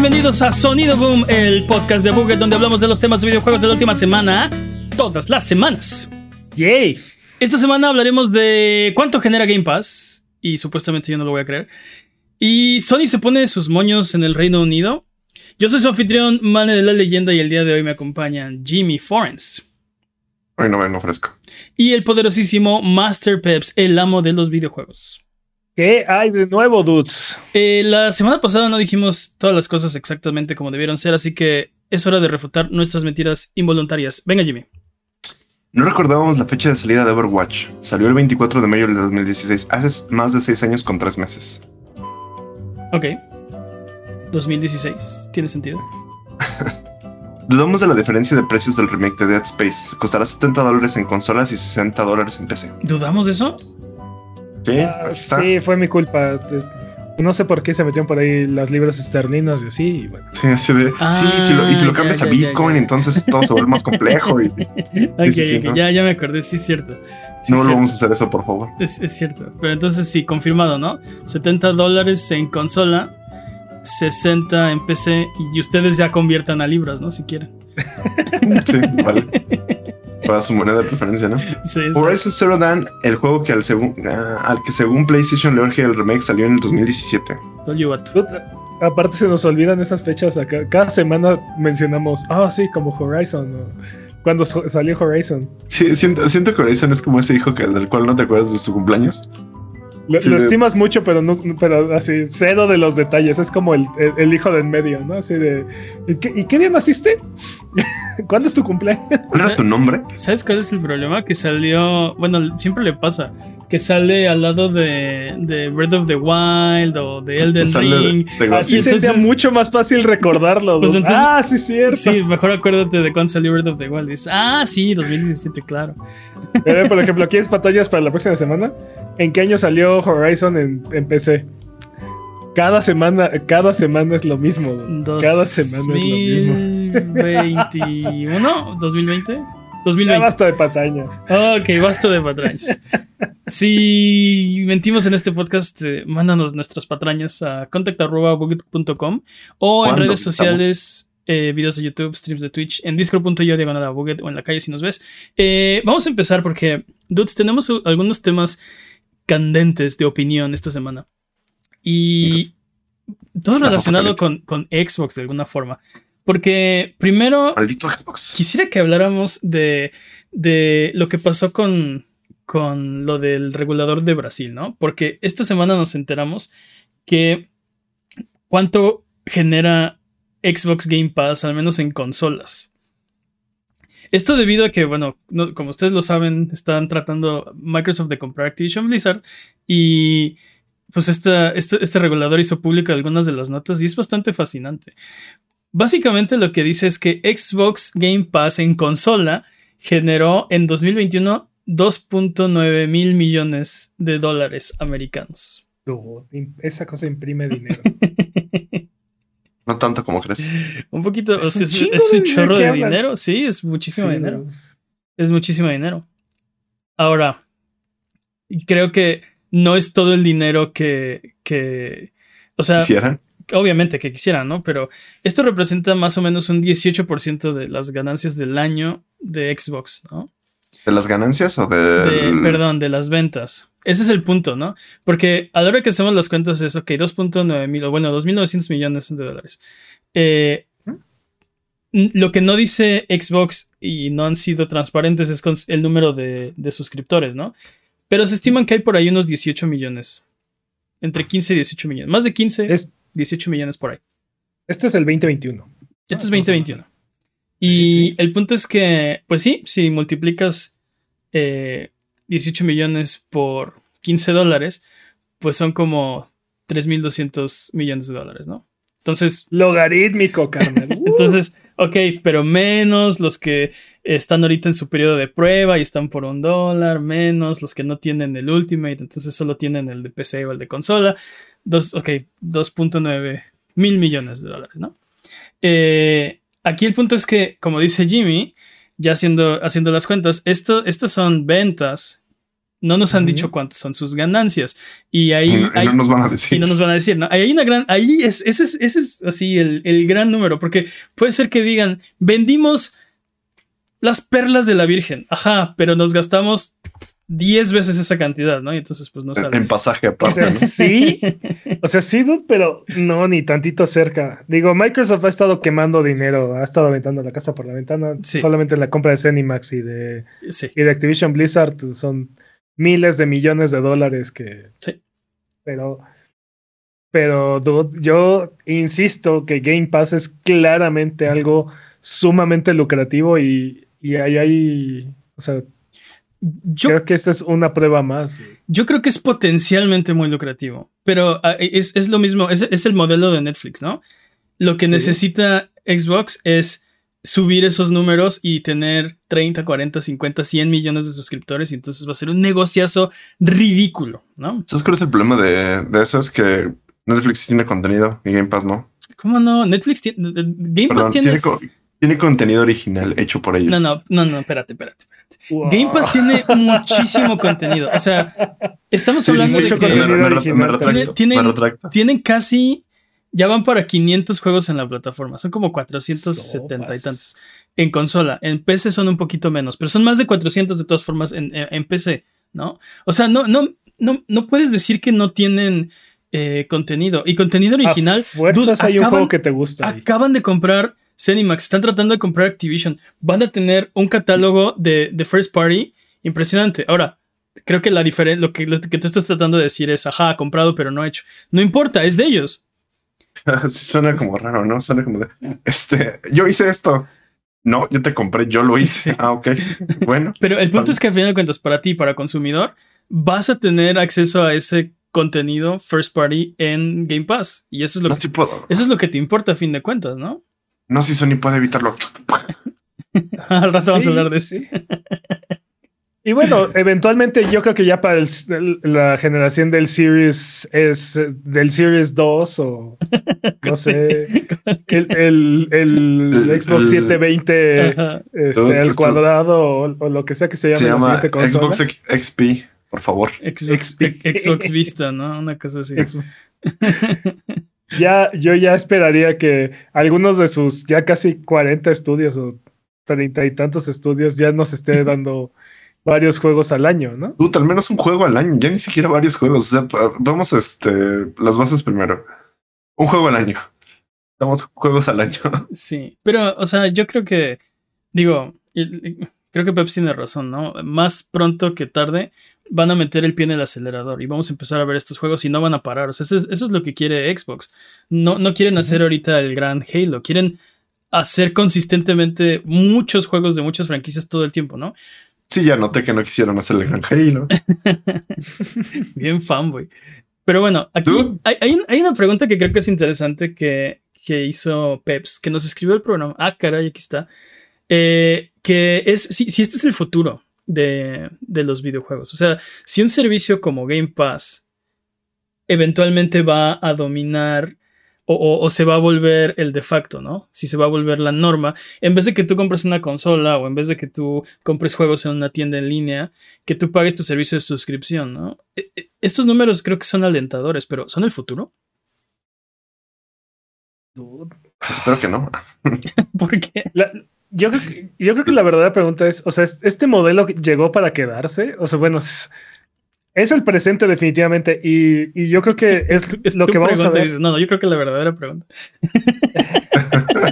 Bienvenidos a Sonido Boom, el podcast de Buget donde hablamos de los temas de videojuegos de la última semana, todas las semanas. ¡Yay! Esta semana hablaremos de cuánto genera Game Pass, y supuestamente yo no lo voy a creer. Y Sony se pone sus moños en el Reino Unido. Yo soy su anfitrión, Mane de la Leyenda, y el día de hoy me acompañan Jimmy Forens. Hoy no me ofrezco. Y el poderosísimo Master Peps, el amo de los videojuegos. ¿Qué hay de nuevo, dudes? Eh, la semana pasada no dijimos todas las cosas exactamente como debieron ser, así que es hora de refutar nuestras mentiras involuntarias. Venga, Jimmy. No recordábamos la fecha de salida de Overwatch. Salió el 24 de mayo del 2016, hace más de 6 años con 3 meses. Ok. 2016. ¿Tiene sentido? Dudamos de la diferencia de precios del remake de Dead Space. Costará 70 dólares en consolas y 60 dólares en PC. ¿Dudamos de eso? Sí, Ah, aquí está. sí, fue mi culpa. No sé por qué se metieron por ahí las libras esterlinas y así. y bueno. Sí, así de. Ah, sí, si lo- y si lo ya, cambias ya, a Bitcoin, ya. entonces todo se vuelve más complejo. Y Ok, sí, sí, ok, ¿no? ya, ya me acordé, sí es cierto. Sí, no volvamos a hacer eso, por favor. Es, es cierto. Pero entonces sí, confirmado, ¿no? 70 dólares en consola, 60 en PC y ustedes ya conviertan a libras, ¿no? Si quieren. Sí, vale. Para su moneda de preferencia, ¿no? Sí, sí. Horizon Zero Dawn, el juego que al, ah, al que según PlayStation le urge el remake salió en el 2017. Told you what. Puta, Aparte se nos olvidan esas fechas acá. Cada semana mencionamos, ah, sí, como Horizon. o Cuando salió Horizon. Sí, siento, siento que Horizon es como ese hijo que, del cual no te acuerdas de su cumpleaños. Lo, Sí, lo de- estimas mucho, pero no, pero así, cero de los detalles. Es como el, el- el hijo del medio, ¿no? Así de. ¿Y qué, y qué día naciste? ¿Cuándo es tu cumpleaños? ¿Cuál era tu nombre? ¿Sabes cuál es el problema? Que salió. Bueno, siempre le pasa. Que sale al lado de, de Breath of the Wild o de Elden Sale de- Ring. de- Así sería mucho más fácil recordarlo. Pues entonces- ah, sí, cierto. Sí, mejor acuérdate de cuándo salió Breath of the Wild. Dices, ah, sí, 2017, claro. Eh, por ejemplo, ¿quieres batallas para la próxima semana? ¿En qué año salió Horizon en, en PC? Cada semana, cada semana es lo mismo. Cada semana es lo mismo. 2021, 2020, Ya 2020. basta de patañas. Ok, basta de patrañas. Si mentimos en este podcast, eh, mándanos nuestras patrañas a contact.buget.com o en ¿Cuándo redes sociales, eh, videos de YouTube, streams de Twitch, en discord.io diagonal o en la calle si nos ves. Eh, vamos a empezar porque, dudes, tenemos algunos temas candentes de opinión esta semana. Y todo La relacionado con, con Xbox de alguna forma. Porque primero Maldito Xbox. quisiera que habláramos de, de lo que pasó con, con lo del regulador de Brasil, ¿no? Porque esta semana nos enteramos que cuánto genera Xbox Game Pass, al menos en consolas. Esto debido a que, bueno, no- como ustedes lo saben, están tratando Microsoft de comprar Activision Blizzard y pues esta- este, este regulador hizo público algunas de las notas y es bastante fascinante. Básicamente lo que dice es que Xbox Game Pass en consola generó en 2021 2.9 mil millones de dólares americanos. Esa cosa imprime dinero. No tanto como crees. Un poquito, o Es sea, un es, chingo es un de chorro dinero de hablan. dinero, sí, es muchísimo Sí, dinero. Es muchísimo dinero. Ahora, creo que no es todo el dinero que, que o sea, Quisieran. obviamente que quisieran, ¿no? Pero esto representa más o menos un 18% de las ganancias del año de Xbox, ¿no? ¿De las ganancias o de.? De, perdón, de las ventas. Ese es el punto, ¿no? Porque a la hora que hacemos las cuentas es, ok, 2.9 mil, o bueno, 2.900 millones de dólares. Eh, lo que no dice Xbox y no han sido transparentes es con el número de, de suscriptores, ¿no? Pero se estiman que hay por ahí unos 18 millones. Entre 15 y 18 millones. Más de 15, Es- 18 millones por ahí. esto es el 2021. Esto es Ah, 2021. Y sí. el punto es que, pues sí, si multiplicas eh, 18 millones por 15 dólares, pues son como 3.200 millones de dólares, ¿no? Entonces, Logarítmico, carnal. Uh, entonces, ok, pero menos los que están ahorita en su periodo de prueba y están por un dólar, menos los que no tienen el Ultimate, entonces solo tienen el de PC o el de consola. Dos, ok, 2.9 mil millones de dólares, ¿no? Eh, aquí el punto es que, como dice Jimmy, ya haciendo, haciendo las cuentas, esto, estas son ventas No nos han dicho cuántas son sus ganancias. Y ahí. no nos van a decir. Y no nos van a decir, ¿no? Ahí hay una gran. Ahí es, ese es, ese es así el, el gran número. Porque puede ser que digan, vendimos las perlas de la Virgen. Ajá, pero nos gastamos 10 veces esa cantidad, ¿no? Y entonces, pues no sale. En pasaje aparte. O sea, sí. O sea, sí, pero no, ni tantito cerca. Digo, Microsoft ha estado quemando dinero, ha estado aventando la casa por la ventana. Solamente la compra de Cenimax y de, y de Activision Blizzard son miles de millones de dólares que. Sí. Pero. Pero, dude, yo insisto que Game Pass es claramente algo sumamente lucrativo y y ahí hay, o sea, yo creo que esta es una prueba más. Yo creo que es potencialmente muy lucrativo, pero ah, es, lo mismo, es, el modelo de Netflix, ¿no? Lo que necesita Xbox es subir esos números y tener 30, 40, 50, 100 millones de suscriptores y entonces va a ser un negociazo ridículo, ¿no? ¿Sabes cuál es el problema de, eso? Es que Netflix tiene contenido y Game Pass no. ¿Cómo no? Netflix tiene... Game Pass tiene tiene contenido original hecho por ellos. No, no, no, no, espérate, espérate, espérate. Game Pass tiene muchísimo contenido. O sea, estamos hablando de que tienen, tienen casi, ya van para 500 juegos en la plataforma. Son como 470 y tantos. En consola, en PC son un poquito menos, pero son más de 400 de todas formas en, en, PC, ¿no? O sea, no, no, no, no puedes decir que no tienen eh, contenido. Y contenido original. fuerzas hay un juego que te gusta. Acaban de comprar Cenimax están tratando de comprar Activision. Van a tener un catálogo de, First Party impresionante. Ahora, creo que la diferencia, lo que, lo que tú estás tratando de decir es, ajá, comprado pero no hecho. No importa, es de ellos. Sí, suena como raro, ¿no? Suena como de, este, yo hice esto. No, yo te compré, yo lo hice. Ah, ok. Bueno. pero el punto es que al final de cuentas, para ti, para consumidor, vas a tener acceso a ese contenido first party en Game Pass. Y eso es lo, que, eso es lo que te importa a fin de cuentas, ¿no? No sé si Sony puede evitarlo. Al rato vamos a hablar de eso. Y bueno, eventualmente yo creo que ya para la generación del Series es del Series 2 o no sé, el, el, Xbox 720 este, el cuadrado o, lo que sea que se llame. Se llama Xbox XP, por favor. Xbox Vista, ¿no? Una cosa así ya, yo ya esperaría que algunos de sus ya casi 40 estudios o treinta y tantos estudios ya nos esté dando varios juegos al año, ¿no? Tú, al menos un juego al año, ya ni siquiera varios juegos. O sea, vamos este, las bases primero. Un juego al año. Damos juegos al año. Sí, pero, o sea, yo creo que, digo, creo que Pepsi tiene razón, ¿no? Más pronto que tarde van a meter el pie en el acelerador y vamos a empezar a ver estos juegos y no van a parar. O sea, eso es, lo que quiere Xbox. No, no quieren hacer ahorita el gran Halo, quieren hacer consistentemente muchos juegos de muchas franquicias todo el tiempo, ¿no? Sí, ya noté que no quisieron hacer el gran Halo. Bien fanboy. Pero bueno, aquí hay, una pregunta que creo que es interesante que, que hizo Peps, que nos escribió el programa. Ah, caray, aquí está. Eh, que es si, si este es el futuro de, los videojuegos. O sea, si un servicio como Game Pass eventualmente va a dominar o, se va a volver el de facto, ¿no? Si se va a volver la norma, en vez de que tú compres una consola o en vez de que tú compres juegos en una tienda en línea, que tú pagues tu servicio de suscripción, ¿no? E, e, estos números creo que son alentadores, pero ¿son el futuro? Espero que no. ¿Por qué? Yo creo, que, yo creo que la verdadera pregunta es, o sea, ¿este modelo llegó para quedarse? O sea, bueno, es, el presente definitivamente y, yo creo que es, lo que vamos a ver. no, no, yo creo que la verdadera pregunta.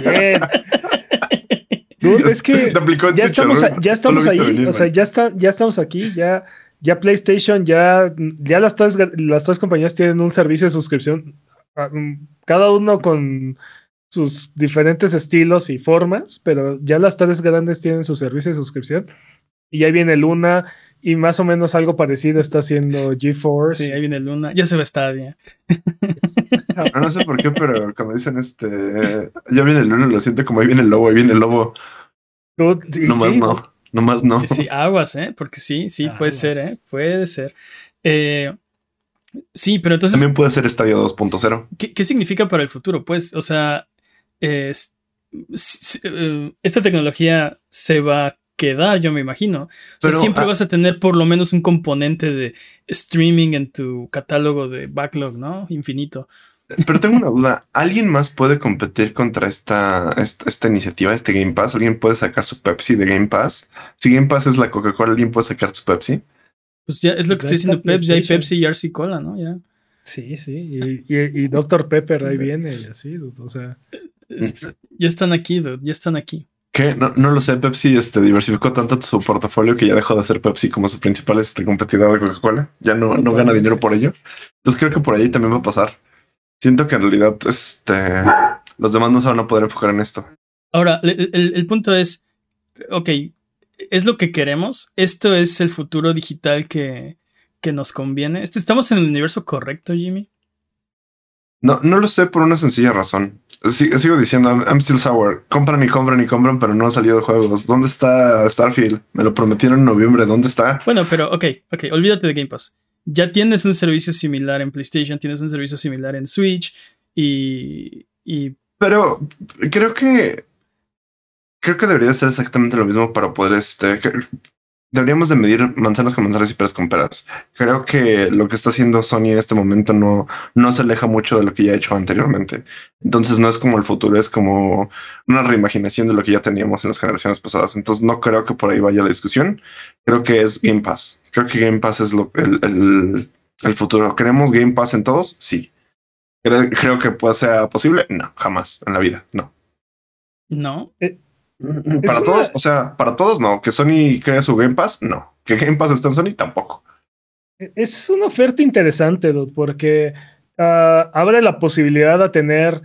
Bien. es que ya estamos, ya estamos ahí, o sea, ya, está, ya estamos aquí, ya, ya PlayStation, ya, ya las, tres, las tres compañías tienen un servicio de suscripción, ah, mm, cada uno con sus diferentes estilos y formas, pero ya las tres grandes tienen su servicio de suscripción. Y ahí viene Luna y más o menos algo parecido está haciendo GeForce. Sí, ahí viene Luna. Ya se ve Stadia. no, no sé por qué, pero como dicen, este, ya viene Luna, lo siento como ahí viene el lobo, ahí viene el lobo. no más no, no más no. Sí, aguas, ¿eh? Porque sí, sí, puede ser, ¿eh? Puede ser. Eh, sí, pero entonces... También puede ser Stadia 2.0. ¿Qué, ¿Qué significa para el futuro? Pues, o sea, es, eh, esta tecnología se va a quedar, yo me imagino. Pero, siempre ah vas a tener por lo menos un componente de streaming en tu catálogo de backlog, ¿no? Infinito. Pero tengo una duda. ¿Alguien más puede competir contra esta, esta, iniciativa, este Game Pass? ¿Alguien puede sacar su Pepsi de Game Pass? Si Game Pass es la Coca-Cola, ¿alguien puede sacar su Pepsi? Pues ya es lo que pues estoy diciendo Pepsi. Ya hay Pepsi y RC Cola, ¿no? Ya. Sí, sí. Y, y, Dr. Pepper ahí viene y así, o sea. Ya están aquí, dude. Ya están aquí. ¿Qué? No, no, lo sé. Pepsi este, diversificó tanto su portafolio que ya dejó de ser Pepsi como su principal este, competidor de Coca-Cola. Ya no, no gana dinero por ello. Entonces creo que por ahí también va a pasar. Siento que en realidad este, los demás no se van a poder enfocar en esto. Ahora, el, punto es, ok, es lo que queremos. Esto es el futuro digital que, que nos conviene. Este, ¿Estamos en el universo correcto, Jimmy? No, no lo sé por una sencilla razón. Sigo diciendo, I'm, still sour. Compran y compran y compran, pero no han salido juegos. ¿Dónde está Starfield? Me lo prometieron en noviembre. ¿Dónde está? Bueno, pero ok, ok, olvídate de Game Pass ya tienes un servicio similar en PlayStation, tienes un servicio similar en Switch y... Pero creo que... Creo que debería ser exactamente lo mismo para poder este... Deberíamos de medir manzanas con manzanas y peras con peras. Creo que lo que está haciendo Sony en este momento no, no se aleja mucho de lo que ya ha hecho anteriormente. Entonces no es como el futuro, es como una reimaginación de lo que ya teníamos en las generaciones pasadas. Entonces no creo que por ahí vaya la discusión. Creo que es Game Pass. Creo que Game Pass es lo, el, el, futuro. ¿Queremos Game Pass en todos? Sí. ¿Creo, que pueda ser posible? No, jamás en la vida. No. No. Eh, para todos, o sea, para todos no. Que Sony crea su Game Pass, no. Que Game Pass está en Sony, tampoco. Es una oferta interesante, Dude, porque ah, abre la posibilidad de tener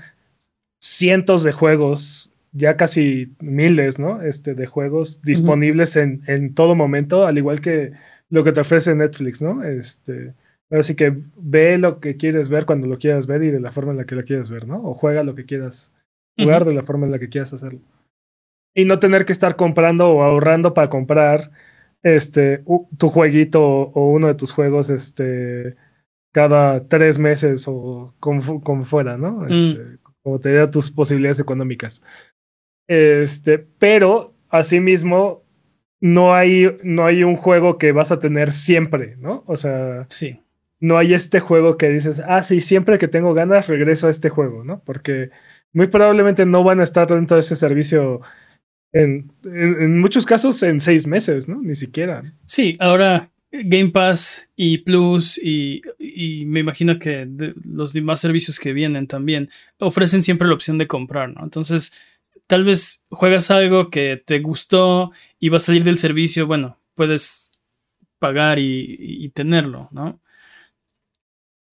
cientos de juegos, ya casi miles, ¿no? Este, de juegos disponibles en, en, todo momento, al igual que lo que te ofrece Netflix, ¿no? Este, así que ve lo que quieres ver cuando lo quieras ver y de la forma en la que lo quieres ver, ¿no? O juega lo que quieras jugar de la forma en la que quieras hacerlo y no tener que estar comprando o ahorrando para comprar este tu jueguito o uno de tus juegos este cada tres meses o como, fuera, ¿no? Mm. Este, como te da tus posibilidades económicas. Este, pero asimismo no hay, no hay un juego que vas a tener siempre, ¿no? O sea, sí. no hay este juego que dices, ah, sí, siempre que tengo ganas regreso a este juego, ¿no? Porque muy probablemente no van a estar dentro de ese servicio en, en, muchos casos en seis meses, ¿no? Ni siquiera. Sí, ahora Game Pass y Plus y, y me imagino que los demás servicios que vienen también ofrecen siempre la opción de comprar, ¿no? Entonces, tal vez juegas algo que te gustó y va a salir del servicio, bueno, puedes pagar y, tenerlo, ¿no?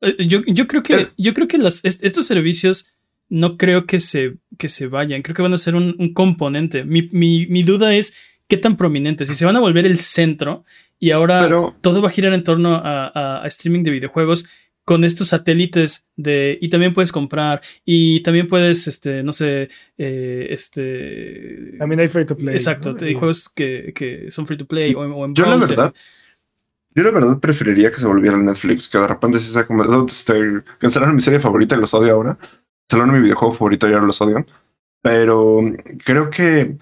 Eh, yo, yo creo que, eh. yo creo que estos servicios no creo que se, que se vayan. Creo que van a ser un, componente. Mi, duda es qué tan prominente. Si se van a volver el centro y ahora todo va a girar en torno a, streaming de videojuegos con estos satélites de y también puedes comprar y también puedes este no sé eh, este también hay free to play exacto hay juegos que, son free to play o, en yo la verdad yo la verdad preferiría que se volviera Netflix que de repente se sea como este, cancelaron mi serie favorita y los odio ahora Salón mi videojuego favorito y ahora los odio. Pero creo que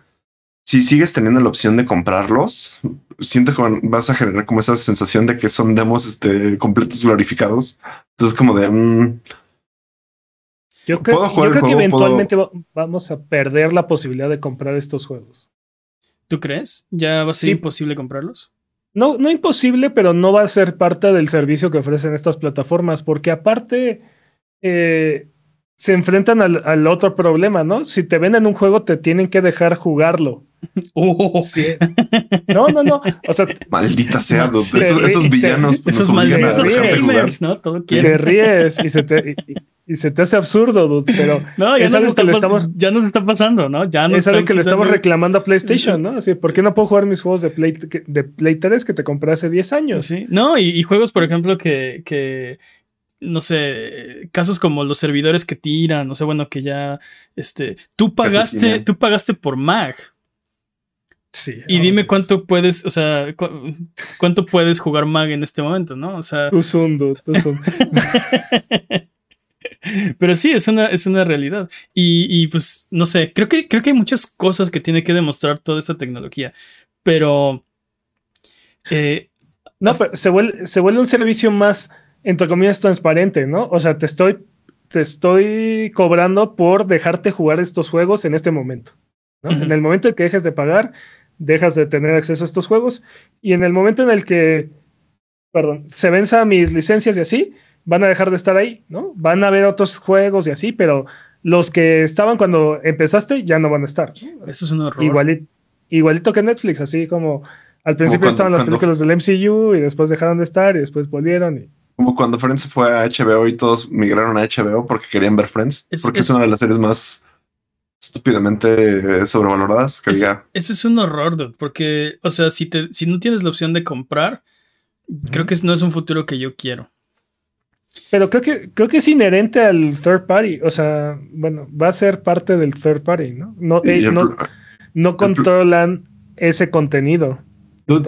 si sigues teniendo la opción de comprarlos, siento que vas a generar como esa sensación de que son demos este, completos glorificados. Entonces, como de. Mm, yo creo, que eventualmente vamos a perder la posibilidad de comprar estos juegos. ¿Tú crees? ¿Ya va a ser imposible comprarlos? No, no imposible, pero no va a ser parte del servicio que ofrecen estas plataformas, porque aparte, eh, se enfrentan al, otro problema, ¿no? Si te venden un juego, te tienen que dejar jugarlo. Oh. No, no, no. O sea, maldita sea, esos, villanos. esos malditos gamers, ¿no? Todo te ríes y se te, y, se te hace absurdo, dude, pero no, ya es algo que le estamos, ya nos está pasando, ¿no? Ya es algo que le estamos reclamando a PlayStation, ¿no? Así, ¿por qué no puedo jugar mis juegos de Play, de Play 3 que te compré hace 10 años? Sí, no, y, y juegos, por ejemplo, que, que no sé, casos como los servidores que tiran, no sé, bueno, que ya, este, tú pagaste, tú pagaste por Mag. Sí. Y dime cuánto puedes, o sea, cuánto puedes jugar Mag en este momento, ¿no? O sea. Tú tú Pero sí, es una, es una realidad. Y, y, pues, no sé, creo que, creo que hay muchas cosas que tiene que demostrar toda esta tecnología. Pero. Eh, no, pero se vuelve, se vuelve un servicio más, entre comillas, transparente, ¿no? O sea, te estoy, te estoy cobrando por dejarte jugar estos juegos en este momento. En el momento en que dejes de pagar, dejas de tener acceso a estos juegos. Y en el momento en el que, perdón, se venza mis licencias y así, van a dejar de estar ahí, ¿no? Van a haber otros juegos y así, pero los que estaban cuando empezaste ya no van a estar. Eso es un horror. Igualito, que Netflix, así como al principio estaban las películas del MCU y después dejaron de estar y después volvieron. Y... Como cuando Friends fue a HBO y todos migraron a HBO porque querían ver Friends, porque es una de las series más estúpidamente sobrevaloradas que eso, Eso es un horror, dude, porque, o sea, si, te, si no tienes la opción de comprar, creo que no es un futuro que yo quiero. Pero creo que, creo que es inherente al third party. O sea, bueno, va a ser parte del third party, ¿no? No, eh, no, controlan ese contenido.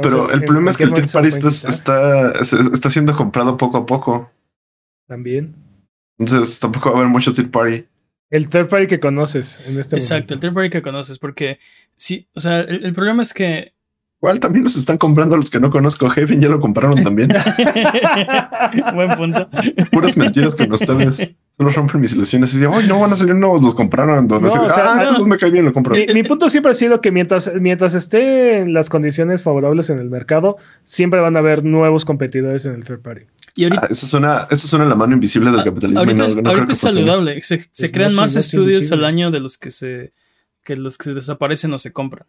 Pero el problema es que el third party está, está, siendo comprado poco a poco. También. Entonces tampoco va a haber mucho third party. El third party que conoces en este Exacto, el third party que conoces, porque sí, o sea, el problema es que Igual también los están comprando los que no conozco. Heaven ya lo compraron también. Buen punto. Puras mentiras con ustedes. Solo rompen mis ilusiones. Y dicen, ay, no van a salir nuevos, los compraron. Entonces, no, ah, estos me caen bien, lo compro. Mi, punto siempre ha sido que mientras, mientras esté en las condiciones favorables en el mercado, siempre van a haber nuevos competidores en el third party. Y ahorita, ah, eso, suena, eso suena la mano invisible del capitalismo. Ahorita, es, ahorita es saludable. Se, crean más estudios al año de los que se, que los que se desaparecen o se compran.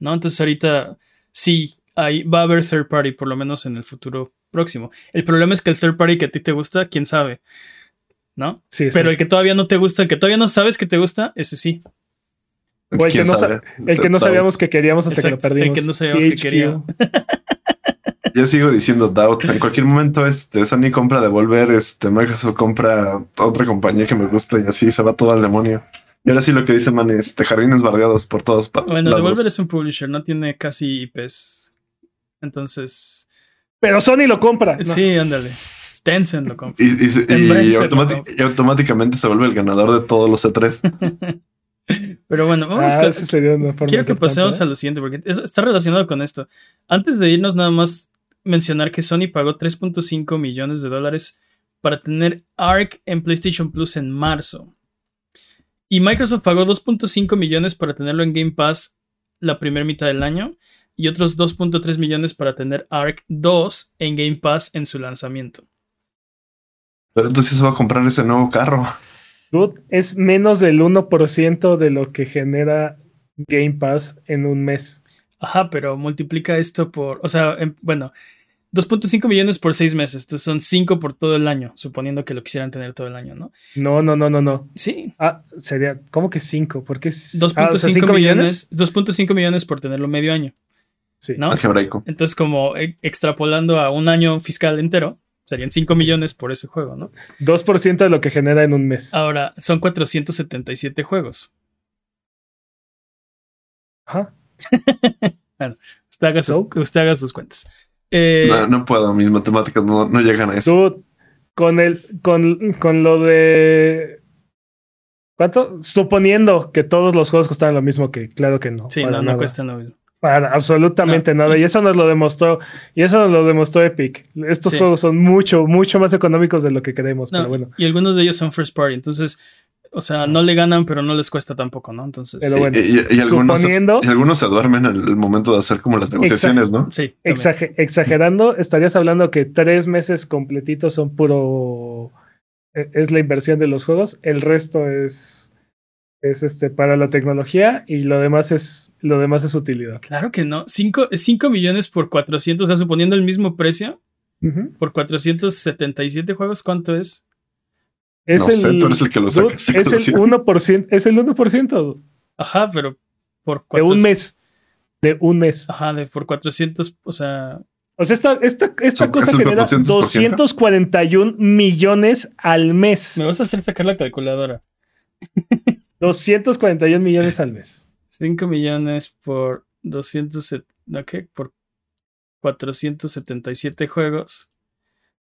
¿no? Entonces ahorita sí, ahí va a haber third party, por lo menos en el futuro próximo. El problema es que el third party que a ti te gusta, quién sabe. ¿No? Sí, Pero el que todavía no te gusta, el que todavía no sabes que te gusta, ese sí. O el, que no, el que no, sabíamos que queríamos hasta que lo perdimos. El que no sabíamos que queríamos. Yo sigo diciendo Doubt. En cualquier momento, este Sony compra Devolver, este Microsoft compra otra compañía que me gusta y así se va todo al demonio. Y ahora sí lo que dice Man, este jardines bardeados por todos. Bueno, Devolver es un publisher, no tiene casi IPs. Entonces. Pero Sony lo compra. Sí, ándale. Tencent lo compra. Y, automáticamente se vuelve el ganador de todos los E3. Pero bueno, vamos ah, con, Quiero que pasemos ¿eh? a lo siguiente, porque está relacionado con esto. Antes de irnos, nada más mencionar que Sony pagó 3.5 millones de dólares para tener ARC en PlayStation Plus en marzo. Y Microsoft pagó 2.5 millones para tenerlo en Game Pass la primera mitad del año y otros 2.3 millones para tener Arc 2 en Game Pass en su lanzamiento. Pero entonces se va a comprar ese nuevo carro. es menos del 1% de lo que genera Game Pass en un mes. Ajá, pero multiplica esto por, o sea, em, bueno, 2.5 millones por seis meses, entonces son 5 por todo el año, suponiendo que lo quisieran tener todo el año, ¿no? No, no, no, no, no. Sí. Ah, sería, ¿cómo que 5? ¿Por qué? 2.5 millones, 2.5 millones por tenerlo medio año. Sí. ¿no? Entonces, como e, extrapolando a un año fiscal entero, serían 5 millones por ese juego, ¿no? 2% de lo que genera en un mes. Ahora, son 477 juegos. Ajá. bueno, usted haga, usted haga sus cuentas. Eh, no, puedo, mis matemáticas no, llegan a eso. Tú, con, el, con, con lo de. ¿Cuánto? Suponiendo que todos los juegos costaran lo mismo, que claro que no. Sí, no, no cuestan lo mismo. Para absolutamente nada. Y eso nos lo demostró. Y eso nos lo demostró Epic. Estos juegos son mucho, mucho más económicos de lo que pero bueno. Y algunos de ellos son first party. Entonces, o sea, no le ganan, pero no les cuesta tampoco, ¿no? Entonces. y, algunos, algunos, se duermen en el momento de hacer como las negociaciones, ¿no? Sí. exagerando, estarías hablando que tres meses completitos son puro. E, es la inversión de los juegos. El resto es. Es este para la tecnología y lo demás es lo demás es utilidad. Claro que no. 5 millones por 400, o sea, suponiendo el mismo precio. Por 477 juegos, ¿cuánto es? Es el, tú eres el que lo Es el 1%, es el 1%. Ajá, pero por De un mes. De un mes. Ajá, de por 400, o sea... O sea, esta, esta, esta cosa genera 241 millones al mes. Me vas a hacer sacar la calculadora. 241 millones al mes. 5 millones por 200, ¿qué? Por 477 juegos.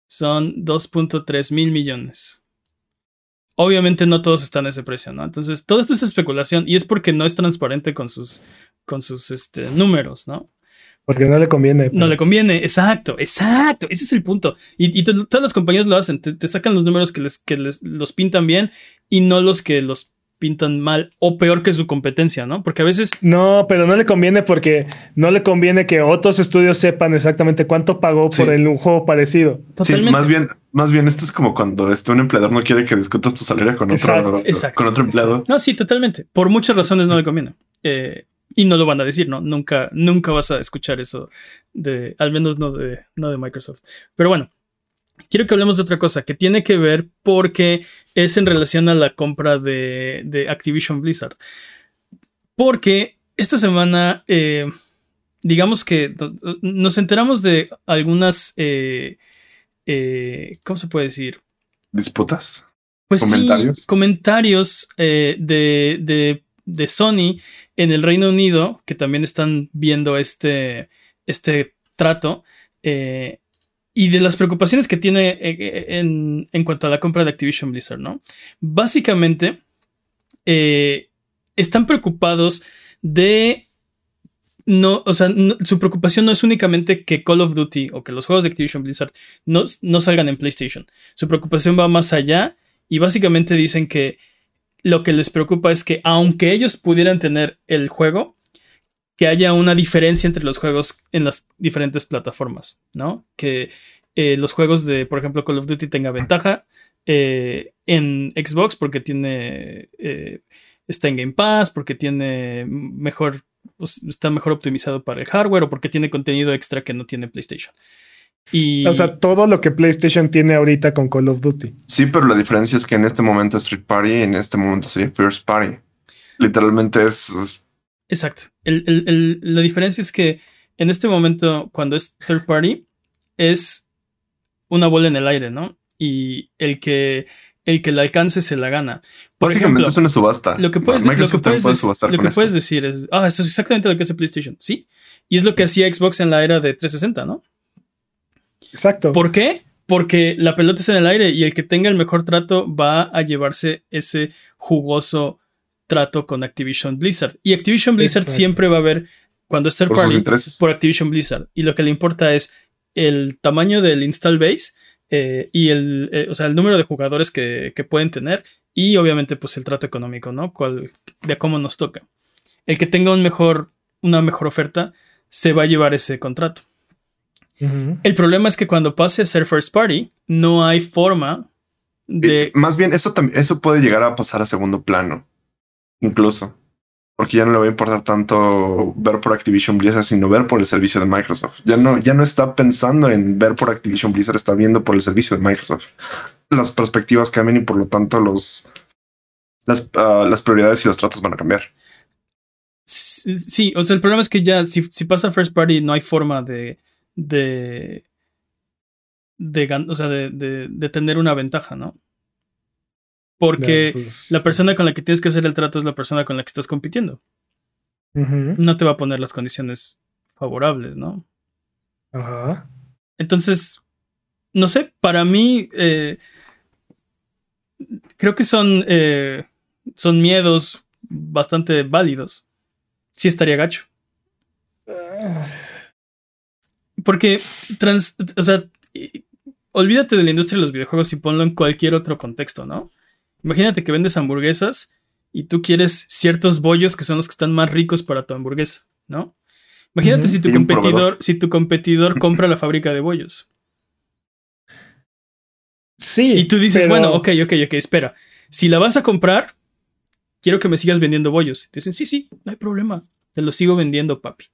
Son 2.3 mil millones. Obviamente no todos están a ese precio, ¿no? Entonces, todo esto es especulación y es porque no es transparente con sus, con sus este, números, ¿no? Porque no le conviene. No le conviene, exacto, exacto. Ese es el punto. Y, todas las compañías lo hacen. Te, sacan los números que les, que les los pintan bien y no los que los pintan mal o peor que su competencia, ¿no? Porque a veces... No, pero no le conviene porque no le conviene que otros estudios sepan exactamente cuánto pagó por el, un juego parecido. Sí, más bien, más bien esto es como cuando este, un empleador no quiere que discutas tu salario con otro, con otro empleado. No, sí, totalmente. Por muchas razones no le conviene. Eh, y no lo van a decir, ¿no? Nunca, nunca vas a escuchar eso de, al menos no de, no de Microsoft. Pero bueno, quiero que hablemos de otra cosa que tiene que ver porque es en relación a la compra de, Activision Blizzard. Porque esta semana, eh, digamos que nos enteramos de algunas, eh, eh, ¿cómo se puede decir? Disputas. Pues comentarios. sí, comentarios de, de, Sony en el Reino Unido, que también están viendo este, este trato. Eh, y de las preocupaciones que tiene eh, eh, en, cuanto a la compra de Activision Blizzard, ¿no? Básicamente, eh, están preocupados de... No, o sea, su preocupación no es únicamente que Call of Duty o que los juegos de Activision Blizzard no, no salgan en PlayStation. Su preocupación va más allá y básicamente dicen que lo que les preocupa es que aunque ellos pudieran tener el juego, que haya una diferencia entre los juegos en las diferentes plataformas, ¿no? Que eh, los juegos de, por ejemplo, Call of Duty tenga ventaja eh, en Xbox porque tiene, eh, está en Game Pass, porque tiene mejor, pues, está mejor optimizado para el hardware o porque tiene contenido extra que no tiene PlayStation. Y... O sea, todo lo que PlayStation tiene ahorita con Call of Duty. Sí, pero la diferencia es que en este momento es Street Party y en este momento sería First Party. Literalmente es Exacto. la diferencia es que en este momento, cuando es third party, es una bola en el aire, ¿no? Y el que el que la alcance se la gana. Por Básicamente ejemplo, es una subasta. Lo que puedes, lo que puedes, decir es, ah, esto es exactamente lo que hace PlayStation. Sí. Y es lo que hacía Xbox en la era de 360, ¿no? Exacto. ¿Por qué? Porque la pelota está en el aire y el que tenga el mejor trato va a llevarse ese jugoso trato con Activision Blizzard. Y Activision Blizzard siempre va a ver, cuando es third party, por Activision Blizzard. Y lo que le importa es el tamaño del install base eh, y el, eh, o sea, el número de jugadores que, pueden tener y obviamente pues el trato económico, ¿no? Cuál, de cómo nos toca. El que tenga un mejor, una mejor oferta se va a llevar ese contrato. El problema es que cuando pase a ser first party, no hay forma de... Eh, más bien, eso, eso puede llegar a pasar a segundo plano incluso. Porque ya no le va a importar tanto ver por Activision Blizzard, sino ver por el servicio de Microsoft. Ya no, ya no está pensando en ver por Activision Blizzard, está viendo por el servicio de Microsoft. Las perspectivas cambian y por lo tanto los, las, ah, las prioridades y los tratos van a cambiar. Sí, o sea, el problema es que ya si, si pasa First Party no hay forma de, de, de, o sea, de, de tener una ventaja, ¿no? Porque pues, la persona con la que tienes que hacer el trato es la persona con la que estás compitiendo. No te va a poner las condiciones favorables, ¿no? Ajá. Entonces, no sé, para mí eh, creo que son, eh, son miedos bastante válidos. Sí estaría gacho. Porque, trans, o sea, olvídate de la industria de los videojuegos y ponlo en cualquier otro contexto, ¿no? Imagínate que vendes hamburguesas y tú quieres ciertos bollos que son los que están más ricos para tu hamburguesa, ¿no? Imagínate si tu competidor, si tu competidor compra la fábrica de bollos. Sí. Y tú dices, bueno, ok, ok, ok, espera. Si la vas a comprar, quiero que me sigas vendiendo bollos. te dicen, sí, sí, no hay problema. Te los sigo vendiendo, papi.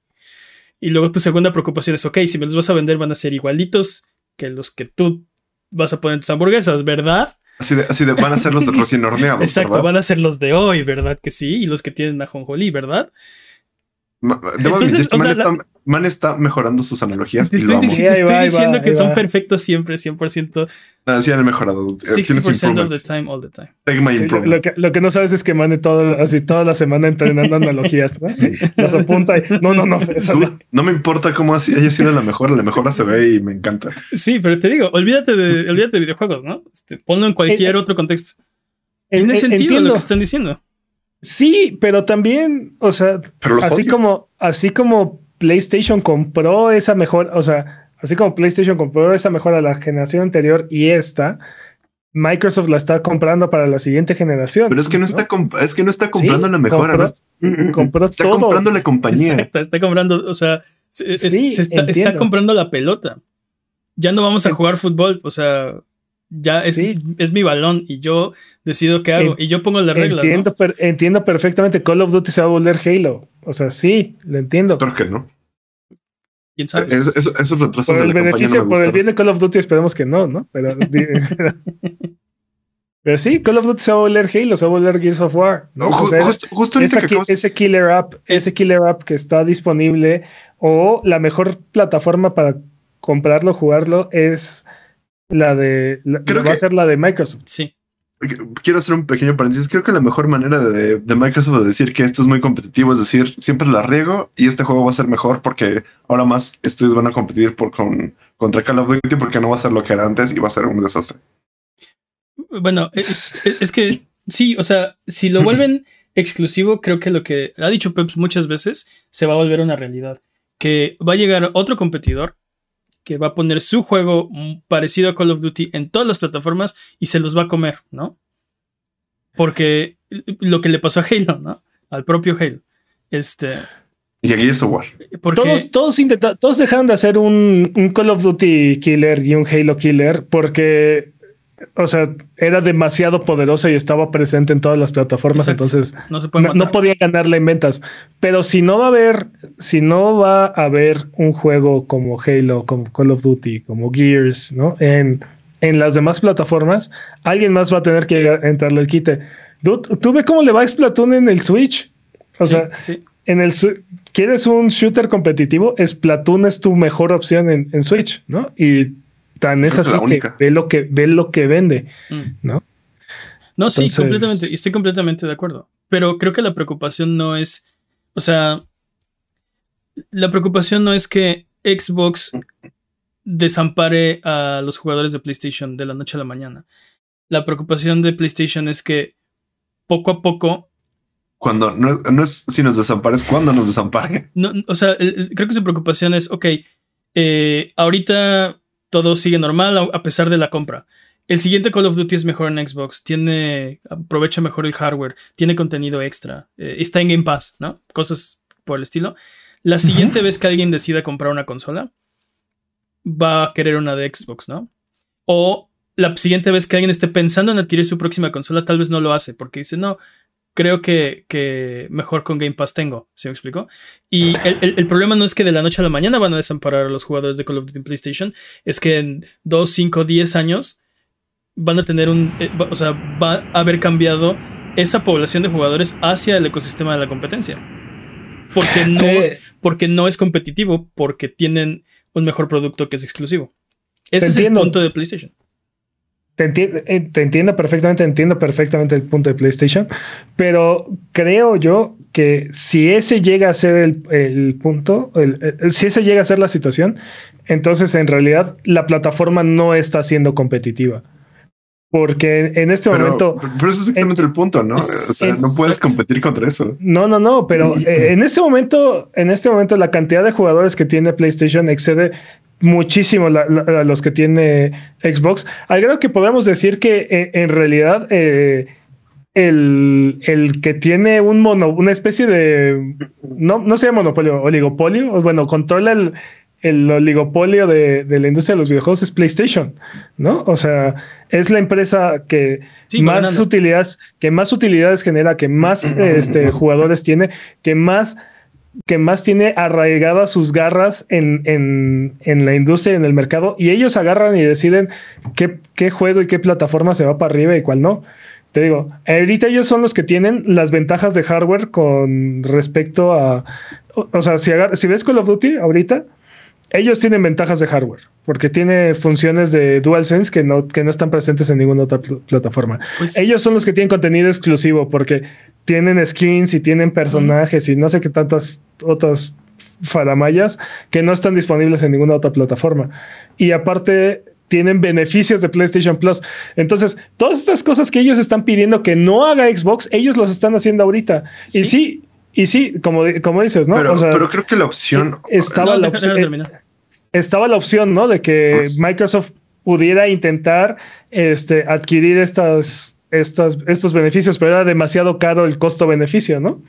Y luego tu segunda preocupación es, ok, si me los vas a vender van a ser igualitos que los que tú vas a poner en tus hamburguesas, ¿verdad? Así de, así de van a ser los recién horneados. Exacto, van a ser los de hoy, ¿verdad? Que sí, y los que tienen ajonjolí, ¿verdad? Debo admitir Man, está, mejorando sus analogías. Te, y lo estoy, te estoy diciendo que son perfectos siempre, 100%. No, sí han mejorado. 60% of the time, all the time. lo, que, lo, que, no sabes es que Mane todo, así toda la semana entrenando analogías, ¿no? Sí, las apunta y no, no, no. No, me importa cómo así haya sido la mejor, la mejor se ve y me encanta. Sí, pero te digo, olvídate de, olvídate de videojuegos, ¿no? Este, ponlo en cualquier otro contexto. Tiene sentido lo que están diciendo. Sí, pero también, o sea, así como, así como PlayStation compró esa mejor, o sea, así como PlayStation compró esa mejora a la generación anterior y esta, Microsoft la está comprando para la siguiente generación. Pero es que no, está es que no está comprando la mejora, compró, está comprando la compañía. Exacto, está comprando, o sea, está, comprando la pelota. Ya no vamos a jugar fútbol, o sea, ya es, es mi balón y yo decido qué hago y yo pongo la regla. Entiendo, entiendo perfectamente, Call of Duty se va a volver Halo. O sea, sí, lo entiendo. Espero que no. ¿Quién sabe? Eso, eso, por el beneficio, por el bien de Call of Duty esperemos que no, ¿no? Pero, pero sí, Call of Duty se va a volver Halo, se va a volver Gears of War. ¿no? justo, ese killer app, ese killer app que está disponible o la mejor plataforma para comprarlo, jugarlo es la de Creo va a ser la de Microsoft. Sí quiero hacer un pequeño paréntesis. Creo que la mejor manera de, Microsoft de decir que esto es muy competitivo es decir, siempre la riego y este juego va a ser mejor porque ahora más estudios van a competir por, con, contra Call of Duty porque no va a ser lo que era antes y va a ser un desastre. Bueno, es, que sí, o sea, si lo vuelven exclusivo, creo que lo que ha dicho Peps muchas veces se va a volver una realidad. Que va a llegar otro competidor que va a poner su juego parecido a Call of Duty en todas las plataformas y se los va a comer, ¿no? Porque lo que le pasó a Halo, ¿no? Al propio Halo. Este. Y aquí es War. Todos, todos, todos dejaron de hacer un, un, Call of Duty killer y un Halo killer porque o sea, era demasiado poderosa y estaba presente en todas las plataformas, entonces no, se no, podía ganarle en ventas. Pero si no va a haber, si no va a haber un juego como Halo, como Call of Duty, como Gears, ¿no? En, en las demás plataformas, alguien más va a tener que entrarle el quite. ¿Tú ves cómo le va a Splatoon en el Switch? O sea, en el ¿quieres un shooter competitivo? Splatoon es tu mejor opción en, en Switch, ¿no? Y Tan es así que ve lo que ve lo que vende, mm. ¿no? No, sí, completamente, estoy completamente de acuerdo. Pero creo que la preocupación no es, o sea, la preocupación no es que Xbox desampare a los jugadores de PlayStation de la noche a la mañana. La preocupación de PlayStation es que poco a poco. Cuando no, es si nos desampares, cuando nos desampare. No, o sea, creo que su preocupación es, ok, eh, ahorita todo sigue normal a pesar de la compra. El siguiente Call of Duty es mejor en Xbox, tiene, aprovecha mejor el hardware, tiene contenido extra, eh, está en Game Pass, ¿no? Cosas por el estilo. La siguiente vez que alguien decida comprar una consola, va a querer una de Xbox, ¿no? O la siguiente vez que alguien esté pensando en adquirir su próxima consola, tal vez no lo hace, porque dice, no, creo que, mejor con Game Pass tengo, ¿se me explicó? Y el, problema no es que de la noche a la mañana van a desamparar a los jugadores de Call of Duty PlayStation, es que en 2, 5, 10 años van a tener un, eh, o sea, va a haber cambiado esa población de jugadores hacia el ecosistema de la competencia. Porque no, porque no es competitivo, porque tienen un mejor producto que es exclusivo. Ese es el punto de PlayStation. Eh, te, entiendo perfectamente, entiendo perfectamente el punto de PlayStation, pero creo yo que si ese llega a ser el, punto, si ese llega a ser la situación, entonces en realidad la plataforma no está siendo competitiva. Porque en este momento. Pero eso es exactamente el punto, ¿no? o sea, no puedes competir contra eso. No, no, no, pero eh, en este momento, en este momento, la cantidad de jugadores que tiene PlayStation excede muchísimo a los que tiene Xbox. Al grado que podemos decir que eh, en, realidad eh, el, el, que tiene un mono, una especie de. No, no sea monopolio, oligopolio, bueno, controla el el oligopolio de, la industria de los videojuegos es PlayStation, ¿no? O sea, es la empresa que más utilidades, que más utilidades genera, que más este, jugadores tiene, que más, que más tiene arraigadas sus garras en, en, la industria y en el mercado, y ellos agarran y deciden qué, qué juego y qué plataforma se va para arriba y cuál no. Te digo, ahorita ellos son los que tienen las ventajas de hardware con respecto a. O, sea, si, si ves Call of Duty ahorita, ellos tienen ventajas de hardware, porque tiene funciones de DualSense que no, que no están presentes en ninguna otra plataforma. Pues ellos son los que tienen contenido exclusivo, porque tienen skins y tienen personajes y no sé qué tantas otras faramayas que no están disponibles en ninguna otra plataforma. Y aparte tienen beneficios de PlayStation Plus. Entonces, todas estas cosas que ellos están pidiendo que no haga Xbox, ellos las están haciendo ahorita. Y sí, y sí, como, como dices, ¿no? Pero, pero creo que la opción estaba la opción. estaba la opción, ¿no? De que Microsoft pudiera intentar este, adquirir estas estas, estos beneficios, pero era demasiado caro el costo-beneficio, ¿no?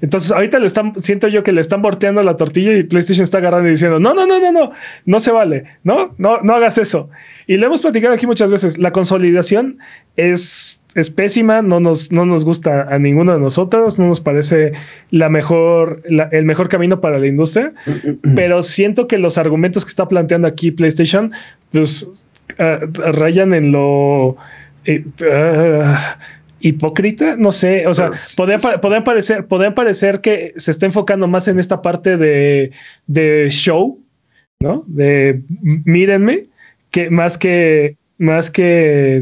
Entonces, ahorita le están, siento yo que le están volteando la tortilla y PlayStation está agarrando y diciendo, no, no, no, no, no, no se vale, no, no, no hagas eso. Y lo hemos platicado aquí muchas veces, la consolidación es, es pésima, no nos, no nos gusta a ninguno de nosotros, no nos parece la mejor, el mejor camino para la industria, pero siento que los argumentos que está planteando aquí PlayStation, pues ah, rayan en lo eh, ah, hipócrita, no sé, o sea, pues, podría, parecer, parecer que se está enfocando más en esta parte de, de show, ¿no? De mírenme, que más que más que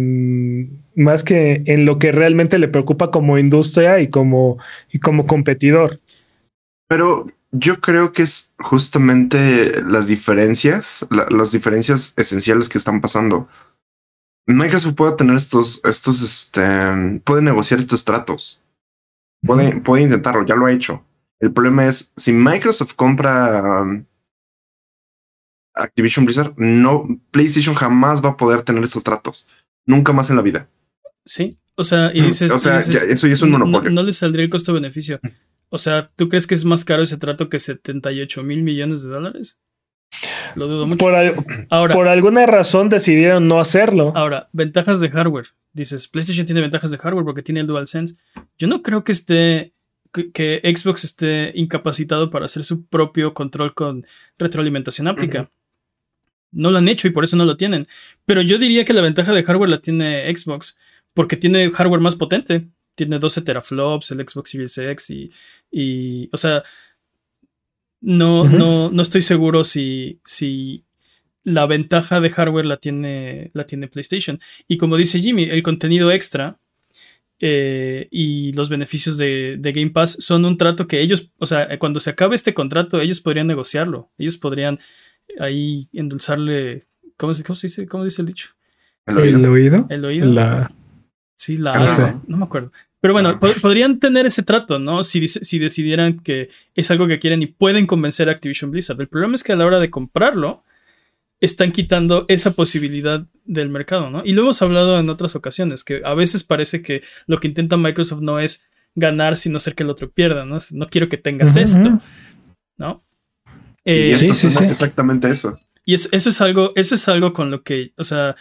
más que en lo que realmente le preocupa como industria y como y como competidor. Pero yo creo que es justamente las diferencias, las diferencias esenciales que están pasando. Microsoft puede tener estos, estos, este, puede negociar estos tratos. Puede, puede intentarlo, ya lo ha hecho. El problema es si Microsoft compra um, Activision Blizzard, no, PlayStation jamás va a poder tener estos tratos. Nunca más en la vida. Sí. O sea, y dices. O sea, eso ya es un monopolio. No, le saldría el costo-beneficio. O sea, ¿tú crees que es más caro ese trato que 78 mil millones de dólares? Lo dudo mucho. Por, ahora, por alguna razón decidieron no hacerlo. Ahora, ventajas de hardware. Dices, PlayStation tiene ventajas de hardware porque tiene el DualSense. Yo no creo que esté. Que, Xbox esté incapacitado para hacer su propio control con retroalimentación áptica. No lo han hecho y por eso no lo tienen. Pero yo diría que la ventaja de hardware la tiene Xbox porque tiene hardware más potente. Tiene 12 teraflops, el Xbox Series X y, y o sea, no, no, no estoy seguro si, si la ventaja de hardware la tiene, la tiene PlayStation. Y como dice Jimmy, el contenido extra eh, y los beneficios de, Game Pass son un trato que ellos, o sea, cuando se acabe este contrato, ellos podrían negociarlo. Ellos podrían ahí endulzarle. ¿Cómo se, dice, cómo dice el dicho? ¿El oído? ¿El oído? La... Sí, la. no me acuerdo. Pero bueno, podrían tener ese trato, ¿no? Si, si decidieran que es algo que quieren y pueden convencer a Activision Blizzard. El problema es que a la hora de comprarlo, están quitando esa posibilidad del mercado, ¿no? Y lo hemos hablado en otras ocasiones, que a veces parece que lo que intenta Microsoft no es ganar, sino hacer que el otro pierda, ¿no? No quiero que tengas esto, ¿no? Eh, sí, sí, sí. Exactamente eso. Y eso, eso, es algo, eso es algo con lo que, o sea,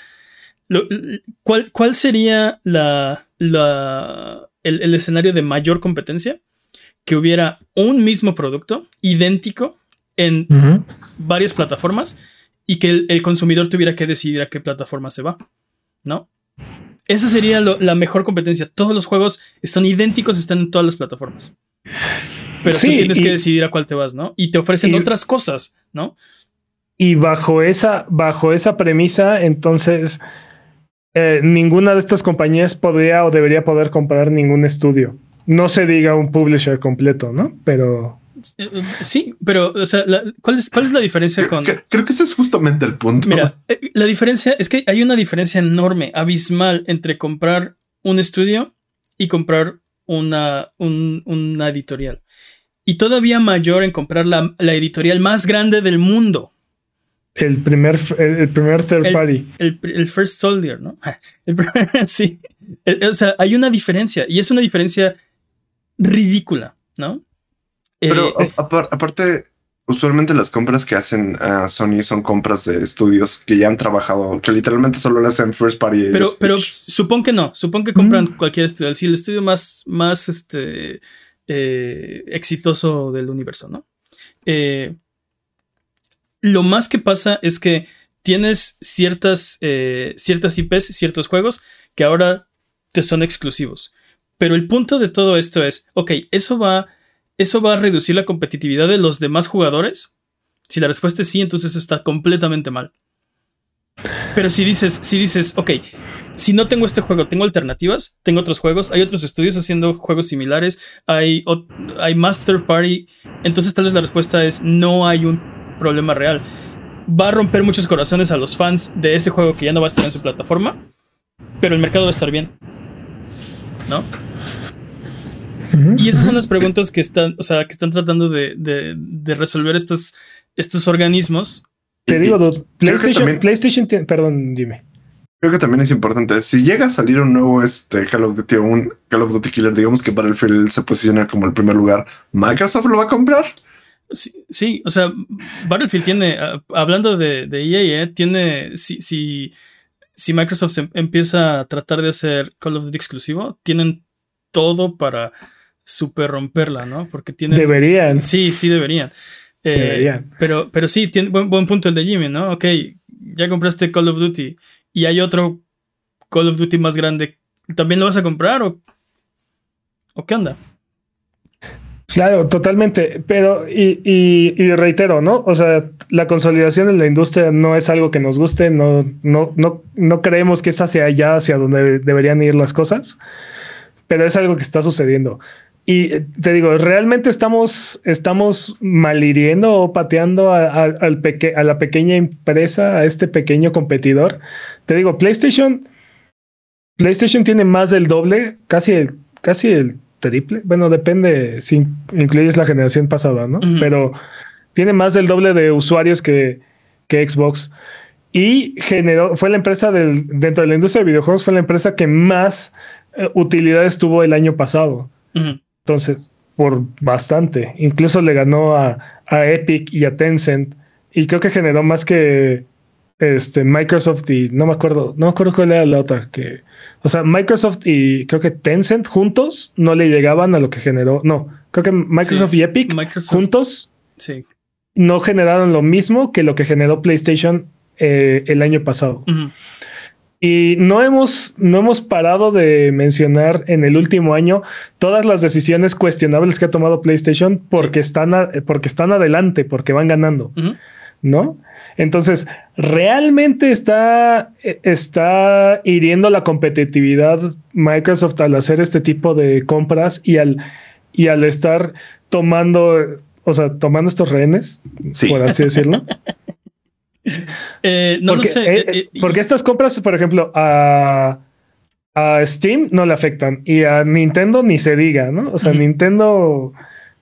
¿cuál, ¿cuál sería la, la, el, escenario de mayor competencia, que hubiera un mismo producto idéntico en varias plataformas y que el, consumidor tuviera que decidir a qué plataforma se va, ¿no? Esa sería la mejor competencia. Todos los juegos están idénticos, están en todas las plataformas. Pero tú tienes que decidir a cuál te vas, ¿no? Y te ofrecen otras cosas, ¿no? Y bajo esa, bajo esa premisa, entonces eh, ninguna de estas compañías podría o debería poder comprar ningún estudio. No se diga un publisher completo, ¿no? Pero. Eh, eh, sí, pero, o sea, ¿cuál, es, la diferencia con.? Creo que ese es justamente el punto. Mira, la diferencia es que hay una diferencia enorme, abismal, entre comprar un estudio y comprar una, una editorial. Y todavía mayor en comprar la editorial más grande del mundo. El primer, el, primer third party. El, first soldier, ¿no? El sí. O sea, hay una diferencia y es una diferencia ridícula, ¿no? Pero eh, aparte, usualmente las compras que hacen a Sony son compras de estudios que ya han trabajado, que literalmente solo le hacen first party. Pero, pero supón que no, supón que compran mm. cualquier estudio. Sí, el estudio más, más este, eh, exitoso del universo, ¿no? Eh, lo más que pasa es que tienes ciertas, eh, ciertas IPs, ciertos juegos que ahora te son exclusivos. Pero el punto de todo esto es, ok, ¿eso va, ¿eso va a reducir la competitividad de los demás jugadores? Si la respuesta es sí, entonces eso está completamente mal. Pero si dices, si dices, ok, si no tengo este juego, tengo alternativas, tengo otros juegos, hay otros estudios haciendo juegos similares, hay, hay más third party, entonces tal vez la respuesta es no hay un problema real. Va a romper muchos corazones a los fans de ese juego que ya no va a estar en su plataforma, pero el mercado va a estar bien. ¿No? Y esas son las preguntas que están, o sea, que están tratando de, de, resolver estos, estos organismos. Te digo, PlayStation, PlayStation perdón, dime. Creo que también es importante. Si llega a salir un nuevo este, Call of Duty o un Call of Duty Killer, digamos que Battlefield se posiciona como el primer lugar, ¿Microsoft lo va a comprar? Sí, o sea, Battlefield tiene, ah, hablando de, de EA, eh, tiene, si, si, si Microsoft empieza a tratar de hacer Call of Duty exclusivo, tienen todo para super romperla, ¿no? Porque tienen... Deberían. Sí, sí, deberían. Eh, deberían. Pero, pero sí, tiene buen, buen punto el de Jimmy, ¿no? Ok, ya compraste Call of Duty y hay otro Call of Duty más grande. ¿También lo vas a comprar o, o qué onda? Claro, totalmente. Pero, y, y, reitero, ¿no? O sea, la consolidación en la industria no es algo que nos guste, no, no, no, no creemos que es hacia allá, hacia donde deberían ir las cosas, pero es algo que está sucediendo. Y te digo, realmente estamos, estamos malhiriendo o pateando a, al a la pequeña empresa, a este pequeño competidor. Te digo, PlayStation, PlayStation tiene más del doble, casi el, casi el triple. Bueno, depende si incluyes la generación pasada, ¿no? Pero tiene más del doble de usuarios que, que Xbox. Y generó, fue la empresa del, dentro de la industria de videojuegos, fue la empresa que más eh, utilidades tuvo el año pasado. Entonces, por bastante. Incluso le ganó a, a, Epic y a Tencent. Y creo que generó más que este, Microsoft y no me acuerdo, no me acuerdo cuál era la otra. Que, o sea, Microsoft y creo que Tencent juntos no le llegaban a lo que generó. No, creo que Microsoft y Epic juntos sí. no generaron lo mismo que lo que generó PlayStation eh, el año pasado. Y no hemos, no hemos parado de mencionar en el último año todas las decisiones cuestionables que ha tomado PlayStation porque, están, porque están adelante, porque van ganando, ¿no? Entonces, realmente está, está hiriendo la competitividad Microsoft al hacer este tipo de compras y al, y al estar tomando, o sea, tomando estos rehenes, por así decirlo. Eh, no porque, lo sé. Eh, eh, porque estas compras, por ejemplo, a, a, Steam no le afectan y a Nintendo ni se diga, ¿no? O sea, Nintendo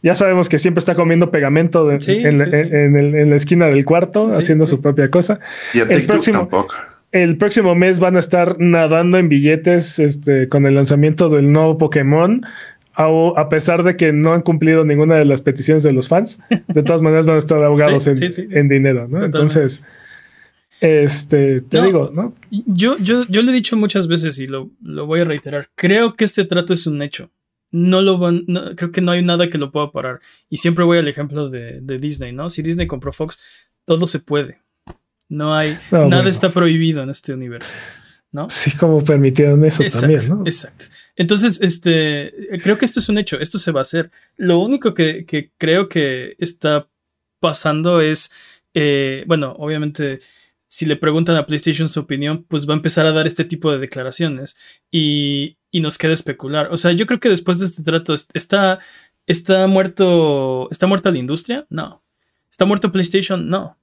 ya sabemos que siempre está comiendo pegamento en, la esquina del cuarto, haciendo su propia cosa. Y el próximo, El próximo mes van a estar nadando en billetes este, con el lanzamiento del nuevo Pokémon a, pesar de que no han cumplido ninguna de las peticiones de los fans, de todas maneras van a estar ahogados en, dinero, ¿no? Entonces, este, te digo, ¿no? Yo, yo, yo lo he dicho muchas veces y lo, voy a reiterar. Creo que este trato es un hecho. No lo van, creo que no hay nada que lo pueda parar. Y siempre voy al ejemplo de, Disney, ¿no? Si Disney compró Fox, todo se puede. No hay, nada está prohibido en este universo. ¿no? Sí, como permitieron eso también, ¿no? Exacto. Entonces, este, creo que esto es un hecho, esto se va a hacer. Lo único que, creo que está pasando es, eh, bueno, obviamente, si le preguntan a PlayStation su opinión, pues va a empezar a dar este tipo de declaraciones y, y nos queda especular. O sea, yo creo que después de este trato, ¿está, está muerto, está muerta la industria? No. ¿Está muerto PlayStation? No.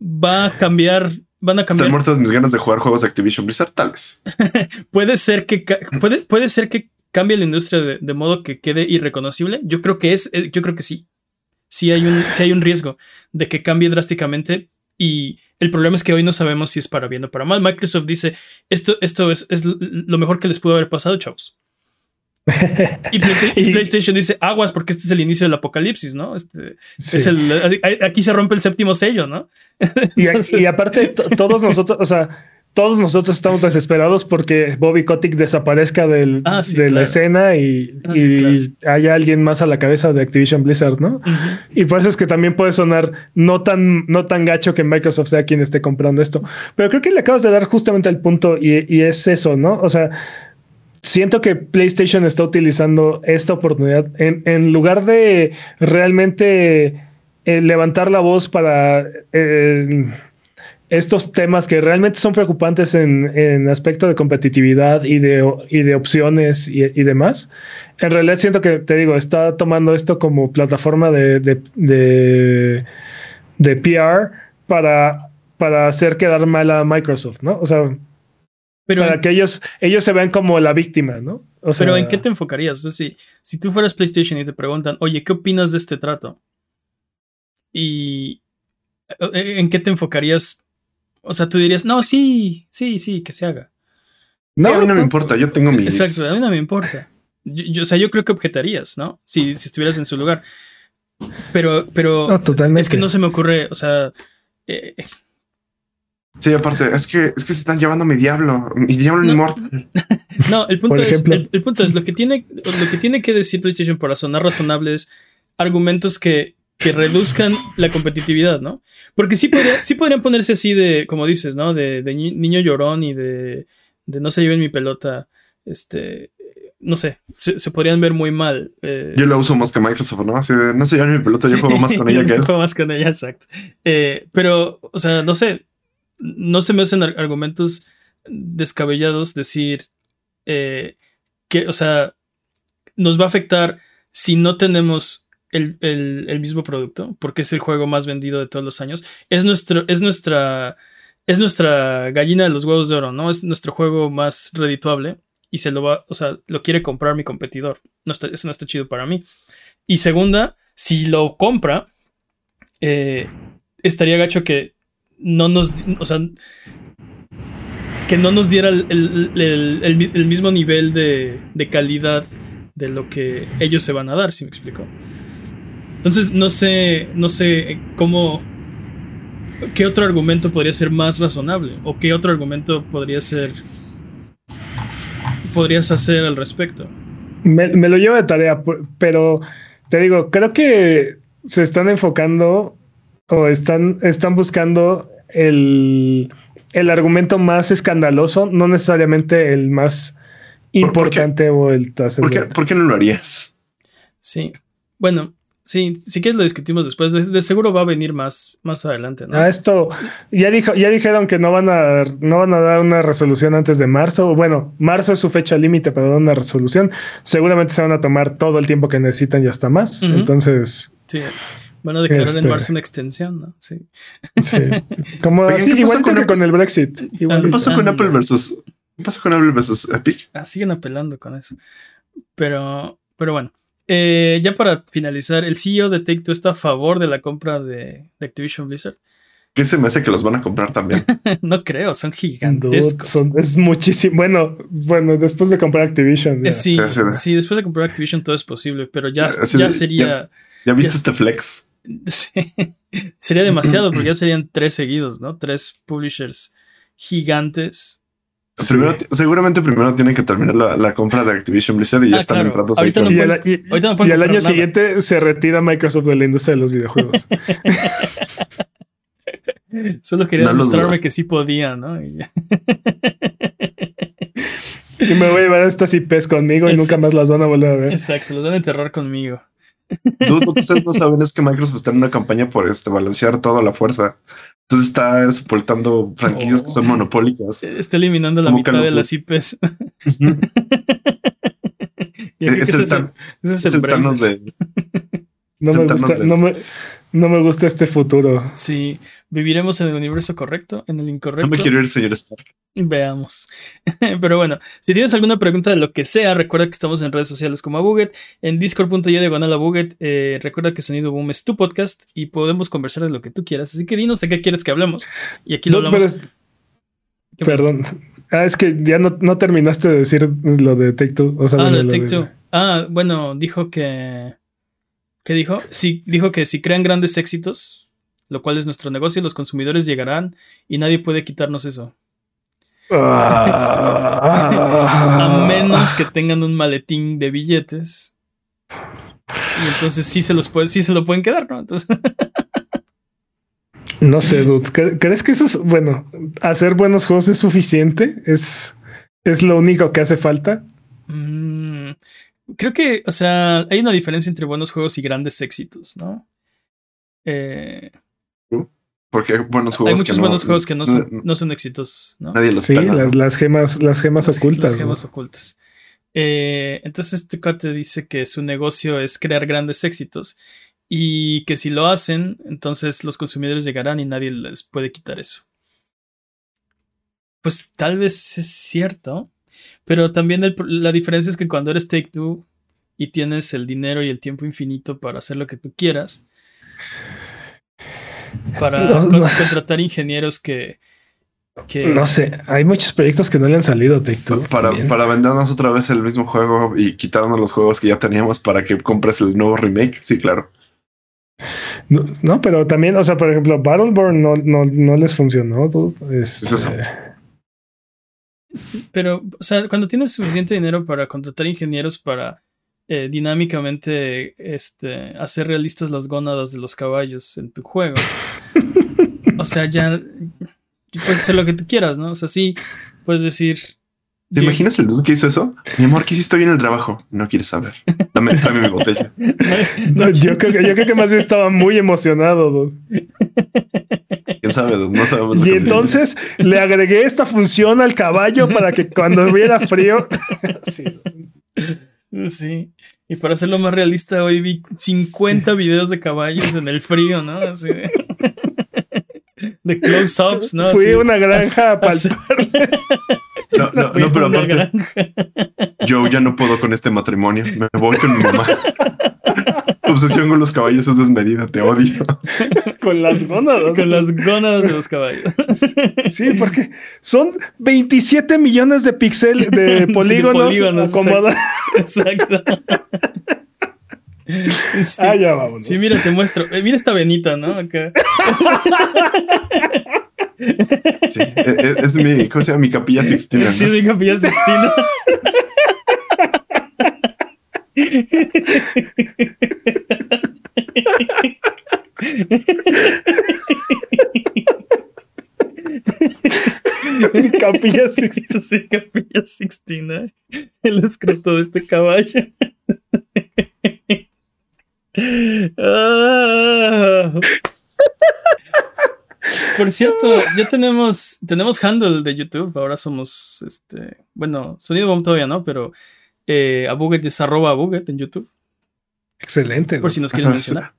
¿Va a cambiar van a cambiar. Están muertas mis ganas de jugar juegos de Activision Blizzard, tal vez. puede ser que puede, puede ser que cambie la industria de, modo que quede irreconocible. Yo creo que es, eh, yo creo que sí. Sí hay un, sí hay un riesgo de que cambie drásticamente. Y el problema es que hoy no sabemos si es para bien o para mal. Microsoft dice, esto, esto es, es lo mejor que les pudo haber pasado, chavos. y, PlayStation, dice aguas porque este es el inicio del apocalipsis, ¿no? Este, es el, aquí se rompe el séptimo sello, ¿no? y, aparte, todos nosotros, o sea, todos nosotros estamos desesperados porque Bobby Kotick desaparezca del, ah, de la escena y, ah, haya alguien más a la cabeza de Activision Blizzard, ¿no? Y por eso es que también puede sonar no tan, no tan gacho que Microsoft sea quien esté comprando esto. Pero creo que le acabas de dar justamente el punto y, y es eso, ¿no? O sea, siento que PlayStation está utilizando esta oportunidad en, lugar de realmente eh, levantar la voz para eh, estos temas que realmente son preocupantes en, aspecto de competitividad y de, de opciones y, demás. En realidad siento que, te digo, está tomando esto como plataforma de, de, de PR para, para hacer quedar mal a Microsoft, ¿no? O sea, Pero para que ellos, ellos se vean como la víctima, ¿no? O sea, pero ¿en qué te enfocarías? si, si tú fueras PlayStation y te preguntan, oye, ¿qué opinas de este trato? Y eh, ¿en qué te enfocarías? O sea, tú dirías, no, sí, sí, sí, que se haga. No, a mí no me importa, yo tengo mis. Exacto, a mí no me importa. Yo, o sea, yo creo que objetarías, ¿no? Si, si estuvieras en su lugar. Pero, pero es que no se me ocurre, o sea. Eh, sí, aparte, es que, es que se están llevando a mi diablo, mi diablo no, inmortal. No, el punto, es, el, punto es lo que tiene, lo que tiene que decir PlayStation para sonar razonables, argumentos que, que reduzcan la competitividad, ¿no? Porque sí, podría, sí podrían ponerse así de, como dices, ¿no? De, de niño llorón y de, de no se lleven mi pelota, este, no sé, se, podrían ver muy mal. Eh. Yo lo uso más que Microsoft, ¿no? Así de, no sé, yo mi pelota, yo juego más con ella que él. juego más con ella, exacto. Eh, pero, o sea, no sé, no se me hacen argumentos descabellados decir eh, que, o sea, nos va a afectar si no tenemos el, el, mismo producto, porque es el juego más vendido de todos los años. Es, nuestro, es nuestra... Es nuestra gallina de los huevos de oro, ¿no? Es nuestro juego más redituable y se lo va, o sea, lo quiere comprar mi competidor. Eso no está chido para mí. Y segunda, si lo compra, eh, estaría gacho que no nos, o sea, que no nos diera el, mismo nivel de, calidad de lo que ellos se van a dar, si me explico. Entonces, no sé, no sé cómo, qué otro argumento podría ser más razonable o qué otro argumento podría ser podrías hacer al respecto? Me, lo llevo de tarea, pero te digo, creo que se están enfocando o están, están buscando el, el argumento más escandaloso, no necesariamente el más importante o el ¿Por qué, ¿Por qué no lo harías? Sí, bueno, Sí, sí que lo discutimos después. De, seguro va a venir más, más adelante, ¿no? Ah, esto ya dijo, ya dijeron que no van a no van a dar una resolución antes de marzo. Bueno, marzo es su fecha límite para dar una resolución. Seguramente se van a tomar todo el tiempo que necesitan y hasta más. Entonces. Sí. Van a declarar en este, marzo una extensión, ¿no? Sí. Sí. Como igual con, con, el Brexit. ¿Qué pasó con Apple versus? ¿Qué pasó con Apple versus Epic? Ah, siguen apelando con eso. Pero, pero bueno. Eh, ya para finalizar, el CEO de Take Two está a favor de la compra de, Activision Blizzard. ¿Qué se me hace que los van a comprar también? no creo, son gigantescos. es muchísimo. Bueno, bueno, después de comprar Activision. Eh, sí, sí, después de comprar Activision todo es posible, pero ya, ya sería. ¿Ya, viste este flex? sería demasiado, porque ya serían tres seguidos, ¿no? Tres publishers gigantes seguramente primero tiene que terminar la, compra de Activision Blizzard y ya ah, están entrando ahí. y, al año siguiente se retira Microsoft de la industria de los videojuegos. Solo quería demostrarme que sí podía, ¿no? Y, me voy a llevar estas IPs conmigo y nunca más las van a volver a ver. Exacto, los van a enterrar conmigo. lo que ustedes no saben es que Microsoft está en una campaña por este balancear toda la fuerza. Entonces está soportando franquicias que son oh. monopólicas. Está eliminando la mitad de las IPs. es, el, es, el, Thanos de. No me, gusta, no, me, no me, gusta, este futuro. Sí, viviremos en el universo correcto, en el incorrecto. No me quiero ir, señor Stark. Veamos. Pero bueno, si tienes alguna pregunta de lo que sea, recuerda que estamos en redes sociales como Abuget, en discord.io diagonal Abuget. Eh, recuerda que Sonido Boom es tu podcast y podemos conversar de lo que tú quieras. Así que dinos de qué quieres que hablemos. Y aquí lo hablamos. Perdón. Ah, es que ya no, no, terminaste de decir lo de Take Two. ah, lo de Take Two. Ah, bueno, dijo que. ¿Qué dijo? Sí, dijo que si crean grandes éxitos, lo cual es nuestro negocio, los consumidores llegarán y nadie puede quitarnos eso. a menos que tengan un maletín de billetes. Y entonces sí se los puede, sí se lo pueden quedar, ¿no? Entonces. no sé, dude. ¿Crees que eso es bueno? ¿Hacer buenos juegos es suficiente? ¿Es, es lo único que hace falta? Mm, creo que, o sea, hay una diferencia entre buenos juegos y grandes éxitos, ¿no? Eh, porque hay buenos juegos. Hay muchos buenos juegos que no son, no son exitosos, ¿no? Nadie los Sí, las, gemas, las gemas ocultas. Las gemas ocultas. Eh, entonces este cuate dice que su negocio es crear grandes éxitos y que si lo hacen, entonces los consumidores llegarán y nadie les puede quitar eso. pues tal vez es cierto, pero también la diferencia es que cuando eres Take Two y tienes el dinero y el tiempo infinito para hacer lo que tú quieras, para contratar ingenieros que, No sé, hay muchos proyectos que no le han salido Take Two. Para, para vendernos otra vez el mismo juego y quitarnos los juegos que ya teníamos para que compres el nuevo remake. Sí, claro. No, pero también, o sea, por ejemplo, Battleborn no, no, no les funcionó. Es, eso. Pero, o sea, cuando tienes suficiente dinero para contratar ingenieros para eh, dinámicamente este, hacer realistas las gónadas de los caballos en tu juego. o sea, ya puedes hacer lo que tú quieras, ¿no? O sea, sí, puedes decir. ¿Te imaginas el dude que hizo eso? Mi amor, ¿qué hiciste hoy en el trabajo? No quieres saber. Dame, tráeme mi botella. yo, creo, que más bien estaba muy emocionado, dude. ¿Quién sabe? No sabemos. Y entonces le agregué esta función al caballo para que cuando hubiera frío. sí. Sí. Y para hacerlo más realista, hoy vi 50 videos de caballos en el frío, ¿no? Así de, de close-ups, ¿no? Fui a una granja a palpar. No, no, no, pero aparte, yo ya no puedo con este matrimonio. Me voy con mi mamá. obsesión con los caballos es desmedida, te odio. con las gónadas. Con las gónadas de los caballos. sí, porque son 27 millones de píxeles de polígonos. Exacto. Ah, ya vamos. Sí, mira, te muestro. Eh, mira esta venita, ¿no? Acá. Sí, e, e, es, mi, ¿cómo se llama? Mi capilla sixtina. Sí, mi capilla sixtina. Capilla Sixtina. Sí, Capilla Sixtina. El escrito de este caballo. Ah. Por cierto, ya tenemos, tenemos handle de YouTube. Ahora somos, este, bueno, Sonido Bomb todavía no, pero eh, Abuget es arroba Abuget en YouTube. Excelente. Por si nos quieren mencionar.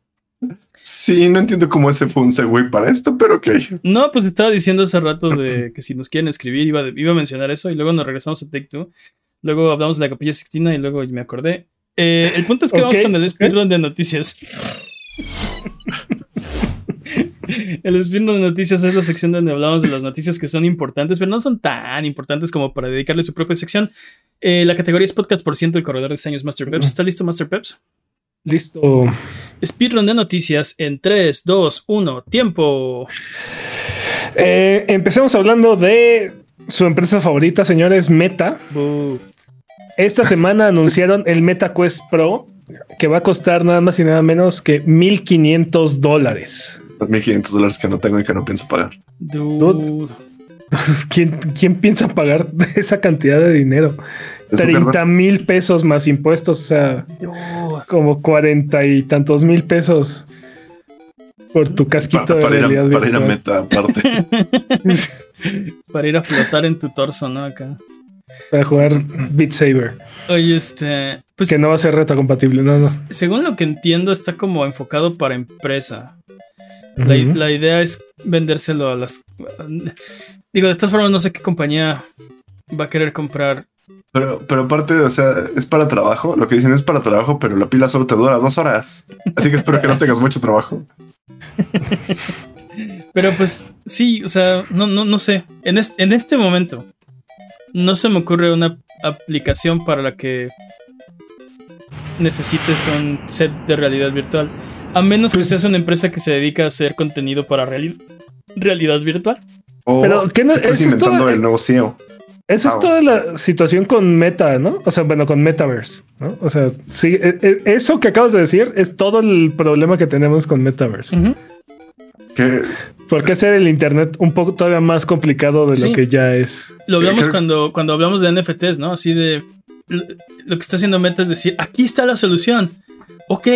Sí, no entiendo cómo ese fue un segue para esto, pero ok. No, pues estaba diciendo hace rato de que si nos quieren escribir iba, iba a mencionar eso y luego nos regresamos a Take Two. Luego hablamos de la Capilla Sixtina y luego me acordé. Eh, el punto es que vamos con el speedrun de noticias. el speedrun de noticias es la sección donde hablamos de las noticias que son importantes, pero no son tan importantes como para dedicarle su propia sección. Eh, la categoría es podcast por ciento del corredor de diseños Master Peps. ¿Está listo, Master Peps? Listo. Speedrun de noticias en 3, 2, 1, tiempo. Eh, empecemos hablando de su empresa favorita, señores, Meta. Esta semana anunciaron el Meta Quest Pro, que va a costar nada más y nada menos que 1500 dólares. 1500 dólares que no tengo y que no pienso pagar. ¿Quién, ¿Quién piensa pagar esa cantidad de dinero? 30 mil pesos más impuestos, o sea, como cuarenta y tantos mil pesos por tu casquito de realidad. para ir a meta, aparte. para ir a flotar en tu torso, ¿no? Acá. Para jugar Beat Saber. Oye, este. Pues que no va a ser reta compatible, no, no. Según lo que entiendo, está como enfocado para empresa. la, la, idea es vendérselo a las. Digo, de estas formas, no sé qué compañía va a querer comprar pero, pero aparte, o sea, es para trabajo. Lo que dicen es para trabajo, pero la pila solo te dura dos horas. Así que espero que no tengas mucho trabajo. Pero pues sí, o sea, no, no, no sé. En, en este momento no se me ocurre una aplicación para la que necesites un set de realidad virtual. A menos que seas una empresa que se dedica a hacer contenido para realidad virtual. pero ¿qué no, estás inventando el nuevo CEO. Esa es toda la situación con Meta, ¿no? O sea, bueno, con Metaverse, ¿no? O sea, sí, e, e, eso que acabas de decir es todo el problema que tenemos con Metaverse. ¿Por qué hacer el Internet un poco todavía más complicado de lo que ya es? Lo hablamos cuando, cuando hablamos de NFTs, ¿no? Así de lo que está haciendo Meta es decir, aquí está la solución. Ok,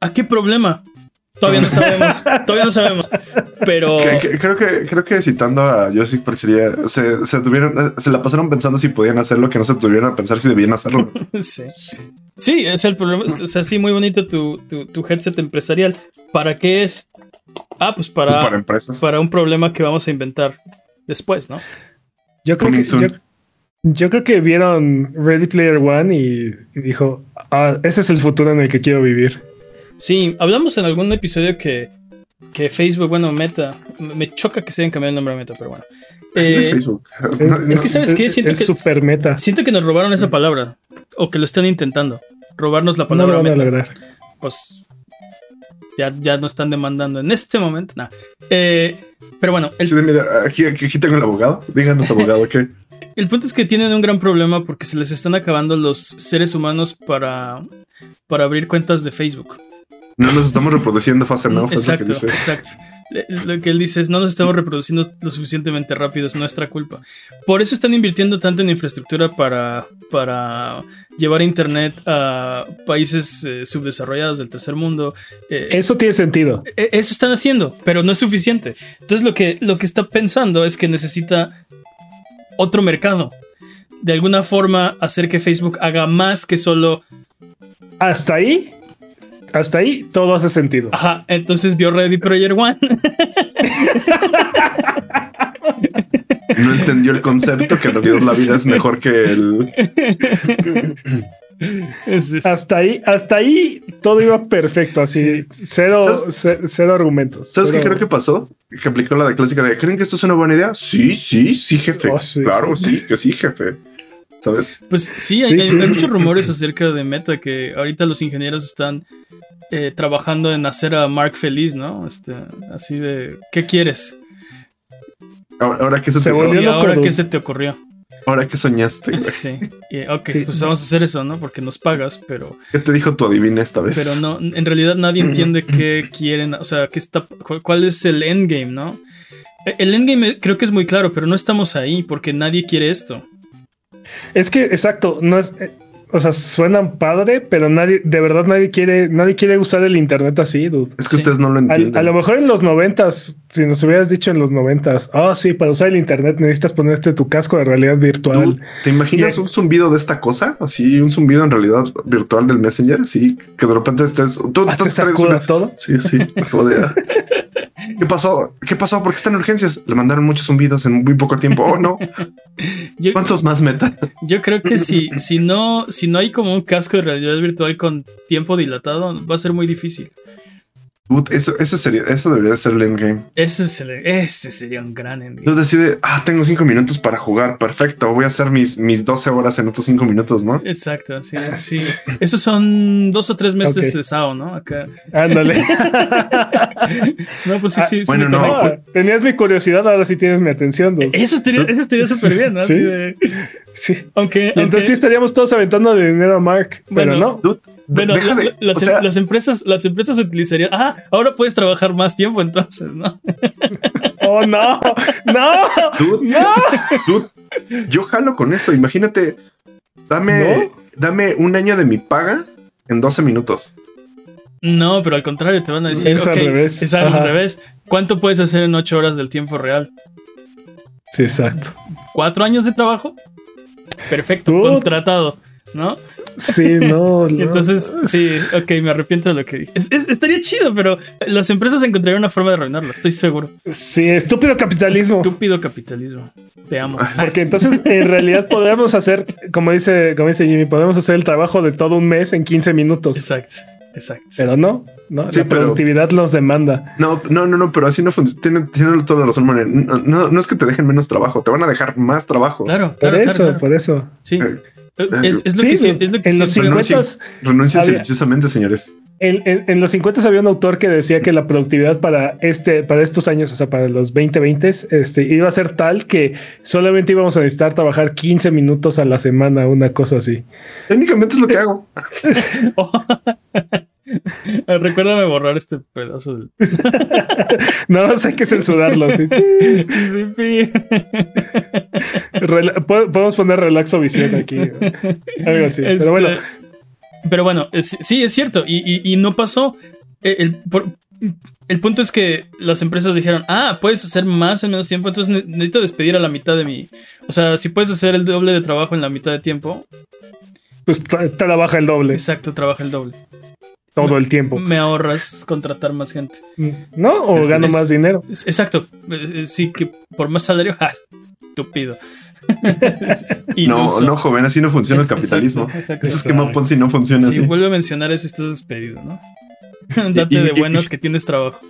¿a qué problema? Todavía no sabemos, todavía no sabemos. Pero creo que creo que citando a Jurassic Park sería se, se, tuvieron se la pasaron pensando si podían hacerlo que no se tuvieron a pensar si debían hacerlo. sí. Sí, es el problema. O sea, sí, muy bonito tu, tu, tu headset empresarial. ¿Para qué es? Ah, pues para, pues para empresas. Para un problema que vamos a inventar después, ¿no? Yo creo, que, yo, creo que vieron Ready Player One y, dijo, ah, ese es el futuro en el que quiero vivir. Sí, hablamos en algún episodio que, que Facebook, bueno, Meta, me choca que se hayan cambiado el nombre a Meta, pero bueno. es eh, Facebook. Es, que, ¿sabes qué? Siento que, super meta. Siento que nos robaron esa palabra, o que lo están intentando, robarnos la palabra no lo van a lograr. Pues ya, ya no están demandando en este momento. nada eh, pero bueno. aquí, aquí, tengo el abogado. Díganos, abogado, ¿qué? El punto es que tienen un gran problema porque se les están acabando los seres humanos para, para abrir cuentas de Facebook. No nos estamos reproduciendo fast enough. Exacto, exacto. Lo que él dice es, no nos estamos reproduciendo lo suficientemente rápido, es nuestra culpa. Por eso están invirtiendo tanto en infraestructura para, para llevar Internet a países eh, subdesarrollados del tercer mundo. Eh, eso tiene sentido. E, eso están haciendo, pero no es suficiente. Entonces lo que, lo que está pensando es que necesita otro mercado. De alguna forma hacer que Facebook haga más que solo... Hasta ahí hasta ahí todo hace sentido. Ajá, entonces vio Ready Player One. No entendió el concepto que lo la vida es mejor que el. Hasta ahí, hasta ahí todo iba perfecto, así cero, cero, argumentos. ¿Sabes qué creo que pasó? Que aplicó la de clásica de ¿creen que esto es una buena idea? Sí, sí, sí, jefe. Oh, claro, sí. que sí, jefe. ¿Sabes? Pues sí, hay, muchos rumores acerca de Meta que ahorita los ingenieros están eh, trabajando en hacer a Mark feliz, ¿no? Este, así de, ¿qué quieres? Ahora, que se, te ahora que se te ocurrió. Ahora que soñaste, Sí. ok, pues vamos a hacer eso, ¿no? Porque nos pagas, pero. ¿Qué te dijo tu adivina esta vez? Pero no, en realidad nadie entiende qué quieren, o sea, qué está, cuál es el endgame, ¿no? E, el endgame creo que es muy claro, pero no estamos ahí porque nadie quiere esto. Es que, exacto, no es o sea, suenan padre, pero nadie, de verdad nadie quiere, nadie quiere usar el internet así, dude. Es que ustedes no lo entienden. A, lo mejor en los noventas, si nos hubieras dicho en los noventas, ah, sí, para usar el internet necesitas ponerte tu casco de realidad virtual. ¿Te imaginas un zumbido de esta cosa? Así, un zumbido en realidad virtual del Messenger, así que de repente estés, tú estás todo. Sí, sí, ¿Qué pasó? ¿Qué pasó? ¿Por qué están en urgencias? Le mandaron muchos zumbidos en muy poco tiempo. Oh, no. ¿Cuántos más meta? Yo creo que si, si, no, si no hay como un casco de realidad virtual con tiempo dilatado, va a ser muy difícil eso, eso, sería, eso debería ser el endgame. Ese, este sería un gran endgame. Tú decides, ah, tengo cinco minutos para jugar, perfecto, voy a hacer mis, mis 12 horas en estos cinco minutos, ¿no? Exacto, sí, sí. Esos son dos o tres meses de SAO, ¿no? Acá. Ándale. no, pues sí, sí. Ah, bueno, no. Tenías mi curiosidad, ahora sí tienes mi atención. Eso estaría, eso estaría súper bien, ¿no? Así de... Sí. Aunque, Entonces sí estaríamos todos aventando de dinero a Mark, pero no. bueno, las, empresas, las empresas utilizarían. Ah, ahora puedes trabajar más tiempo entonces, ¿no? oh, no, no, no. yo jalo con eso. Imagínate, dame, dame un año de mi paga en 12 minutos. No, pero al contrario, te van a decir. Es al revés. Es al revés. ¿Cuánto puedes hacer en 8 horas del tiempo real? Sí, exacto. ¿Cuatro años de trabajo? Perfecto, contratado, ¿no? Sí, no, Entonces, sí, ok, me arrepiento de lo que dije. estaría chido, pero las empresas encontrarían una forma de arruinarlo, estoy seguro. Sí, estúpido capitalismo. Estúpido capitalismo. Te amo. Porque entonces, en realidad, podemos hacer, como dice, como dice Jimmy, podemos hacer el trabajo de todo un mes en 15 minutos. Exacto. Exacto. Pero no, no, la productividad los demanda. No, no, no, no, pero así no funciona. Tienen, toda la razón, no, no, es que te dejen menos trabajo, te van a dejar más trabajo. Claro, por eso, por eso. Sí. Eh, es, lo que, es, lo que, en los 50 renuncia silenciosamente, señores. En, los 50 había un autor que decía que la productividad para este, para estos años, o sea, para los 2020, este, iba a ser tal que solamente íbamos a necesitar trabajar 15 minutos a la semana, una cosa así. Técnicamente es lo que hago. Recuérdame borrar este pedazo. Del... no, hay que censurarlo. ¿sí? Podemos poner relaxo visión aquí. Algo así. Pero bueno. Este, pero bueno, sí, es cierto. Y, no pasó. E, el, el, punto es que las empresas dijeron, ah, puedes hacer más en menos tiempo, entonces necesito despedir a la mitad de mi... O sea, si puedes hacer el doble de trabajo en la mitad de tiempo... Pues trabaja el doble. Exacto, trabaja el doble. Todo el tiempo. Me ahorras contratar más gente. ¿No? O gano más dinero. exacto. Sí, que por más salario, ¡ah, estúpido. no, no, joven, así no funciona el capitalismo. Exacto, Ese esquema Ponzi no funciona así. Si vuelve a mencionar eso, estás despedido, ¿no? Date de buenas que tienes trabajo.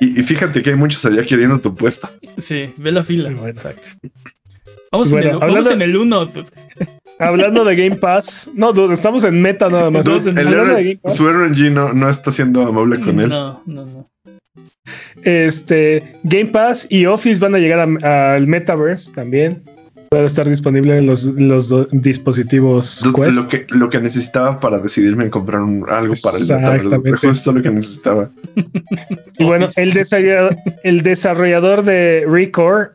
Y, fíjate que hay muchos allá queriendo tu puesto. Sí, ve la fila. Exacto. Vamos, en, el, vamos en el 1. Hablando de Game Pass. No, estamos en meta nada más. Su RNG no, no está siendo amable con él. No, no, no. Este, Game Pass y Office van a llegar al Metaverse también. Puede estar disponible en los, dispositivos Quest. Lo que, lo que necesitaba para decidirme en comprar algo para el Metaverse. Justo lo que necesitaba. y bueno, el desarrollador, el desarrollador de Recore,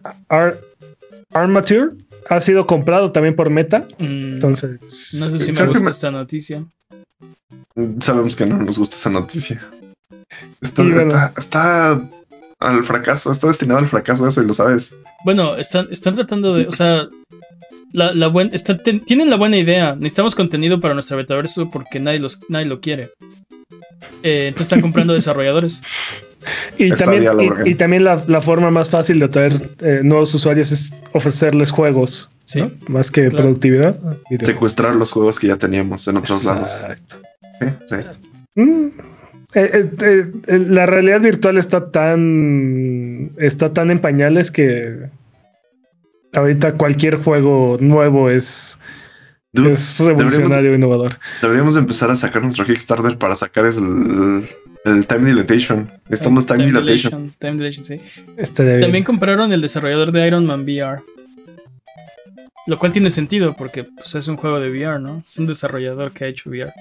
Armature, ha sido comprado también por Meta. Mm. Entonces. No sé si me gusta esta noticia. Sabemos que no nos gusta esa noticia. Está, está, al fracaso, está destinado al fracaso eso y lo sabes. Bueno, están, están tratando de, o sea, la, la tienen la buena idea. Necesitamos contenido para nuestra betaverso porque nadie, los, nadie lo quiere. Eh, entonces están comprando desarrolladores. Y también, y, también la, forma más fácil de atraer eh, nuevos usuarios es ofrecerles juegos, sí, más que productividad. Secuestrar los juegos que ya teníamos en otros lados. Sí, sí. Mm. Eh, eh, eh, la realidad virtual está tan. está tan en pañales que ahorita cualquier juego nuevo es. es revolucionario e innovador. Deberíamos empezar a sacar nuestro Kickstarter para sacar el, el Time Dilatation. Estamos Time, time Dilatation. Time Dilation, sí. También compraron el desarrollador de Iron Man VR. Lo cual tiene sentido porque pues, es un juego de VR, ¿no? Es un desarrollador que ha hecho VR.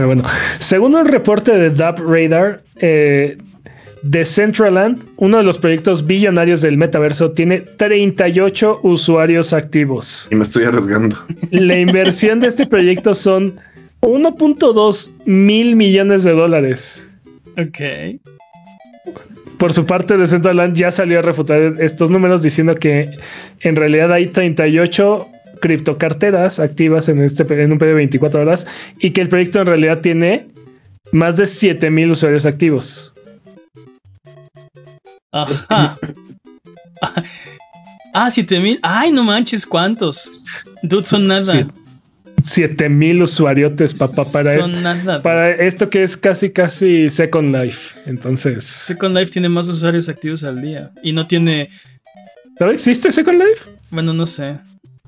Pero bueno, según un reporte de Dub Radar, eh, Decentraland, uno de los proyectos billonarios del metaverso, tiene 38 usuarios activos. Y me estoy arriesgando. La inversión de este proyecto son 1.2 mil millones de dólares. Ok. Por su parte, Decentraland ya salió a refutar estos números diciendo que en realidad hay 38 criptocarteras activas en, este, en un periodo de 24 horas y que el proyecto en realidad tiene más de 7000 usuarios activos. Ajá. ah, 7000. Ay, no manches, ¿cuántos? Dude, son nada. 7000 usuariotes papá para, esto, para esto que es casi casi Second Life. Entonces, Second Life tiene más usuarios activos al día y no tiene ¿Sabes? ¿Existe Second Life? Bueno, no sé.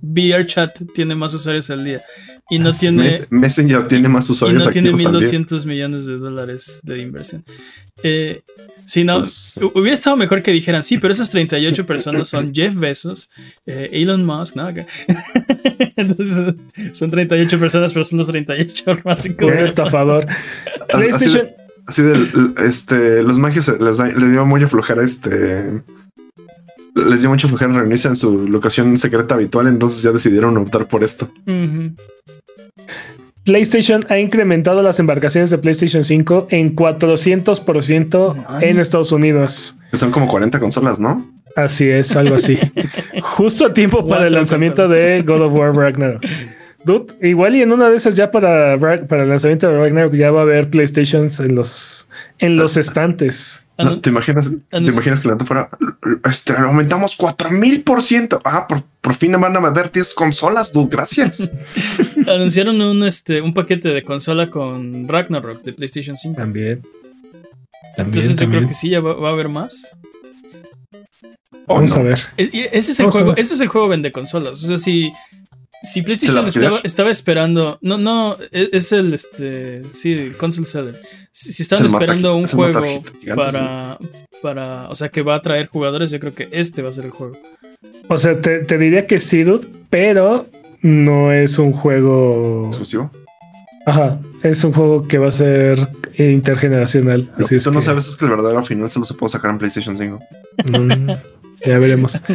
VRChat tiene más usuarios al día. Y no tiene. Messenger tiene más usuarios. Y no tiene 1200 millones de dólares de inversión. Eh, si no, pues, hubiera estado mejor que dijeran, sí, pero esas 38 personas son Jeff Bezos, eh, Elon Musk, ¿no? Entonces, son 38 personas, pero son los 38 más ricos. Un estafador. Así, de, este, los magios les, les dio muy aflojar este les dio mucho flojera reunirse en su locación secreta habitual, entonces ya decidieron optar por esto. PlayStation ha incrementado las embarcaciones de PlayStation 5 en 400% en Estados Unidos. Son como 40 consolas, ¿no? Así es, algo así. Justo a tiempo para el lanzamiento de God of War Ragnarok. Dude, igual y en una de esas ya para, para el lanzamiento de Ragnarok ya va a haber PlayStations en los, en los estantes. ¿Te imaginas, ¿te imaginas que la fuera? Este, aumentamos 4000 por ciento. Ah, por, fin van a haber 10 consolas, dude, gracias. Anunciaron un, este, un paquete de consola con Ragnarok de PlayStation 5. También. Entonces yo creo que sí, ya va, a haber más. Vamos a ver. E, ese es el juego, ese es el juego vende consolas. O sea, si si PlayStation estaba, esperando. No, no, e, es, el este. Sí, console seller. Si, estaban esperando un juego para, para. O sea, que va a traer jugadores, yo creo que este va a ser el juego. O sea, te, diría que sí, dude, pero no es un juego. ¿Exclusivo? Ajá, es un juego que va a ser intergeneracional. Lo así que tú no sabes es que el verdadero final solo se puede sacar en PlayStation 5. Mm, ya veremos.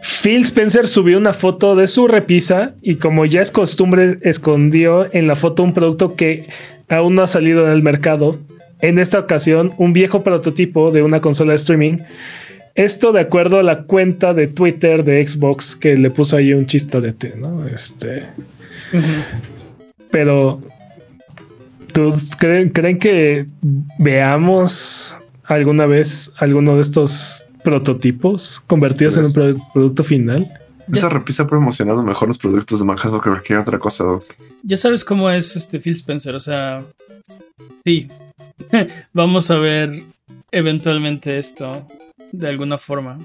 Phil Spencer subió una foto de su repisa y como ya es costumbre escondió en la foto un producto que aún no ha salido en el mercado. En esta ocasión, un viejo prototipo de una consola de streaming. Esto de acuerdo a la cuenta de Twitter de Xbox que le puso ahí un chistolete, ¿no? Este. Pero. ¿creen, ¿Creen que veamos alguna vez alguno de estos prototipos convertidos en un pues, producto final. Esa repisa ha promocionado mejor los productos de Manhattan que cualquier otra cosa, Ya sabes cómo es este Phil Spencer, o sea, sí, vamos a ver eventualmente esto de alguna forma.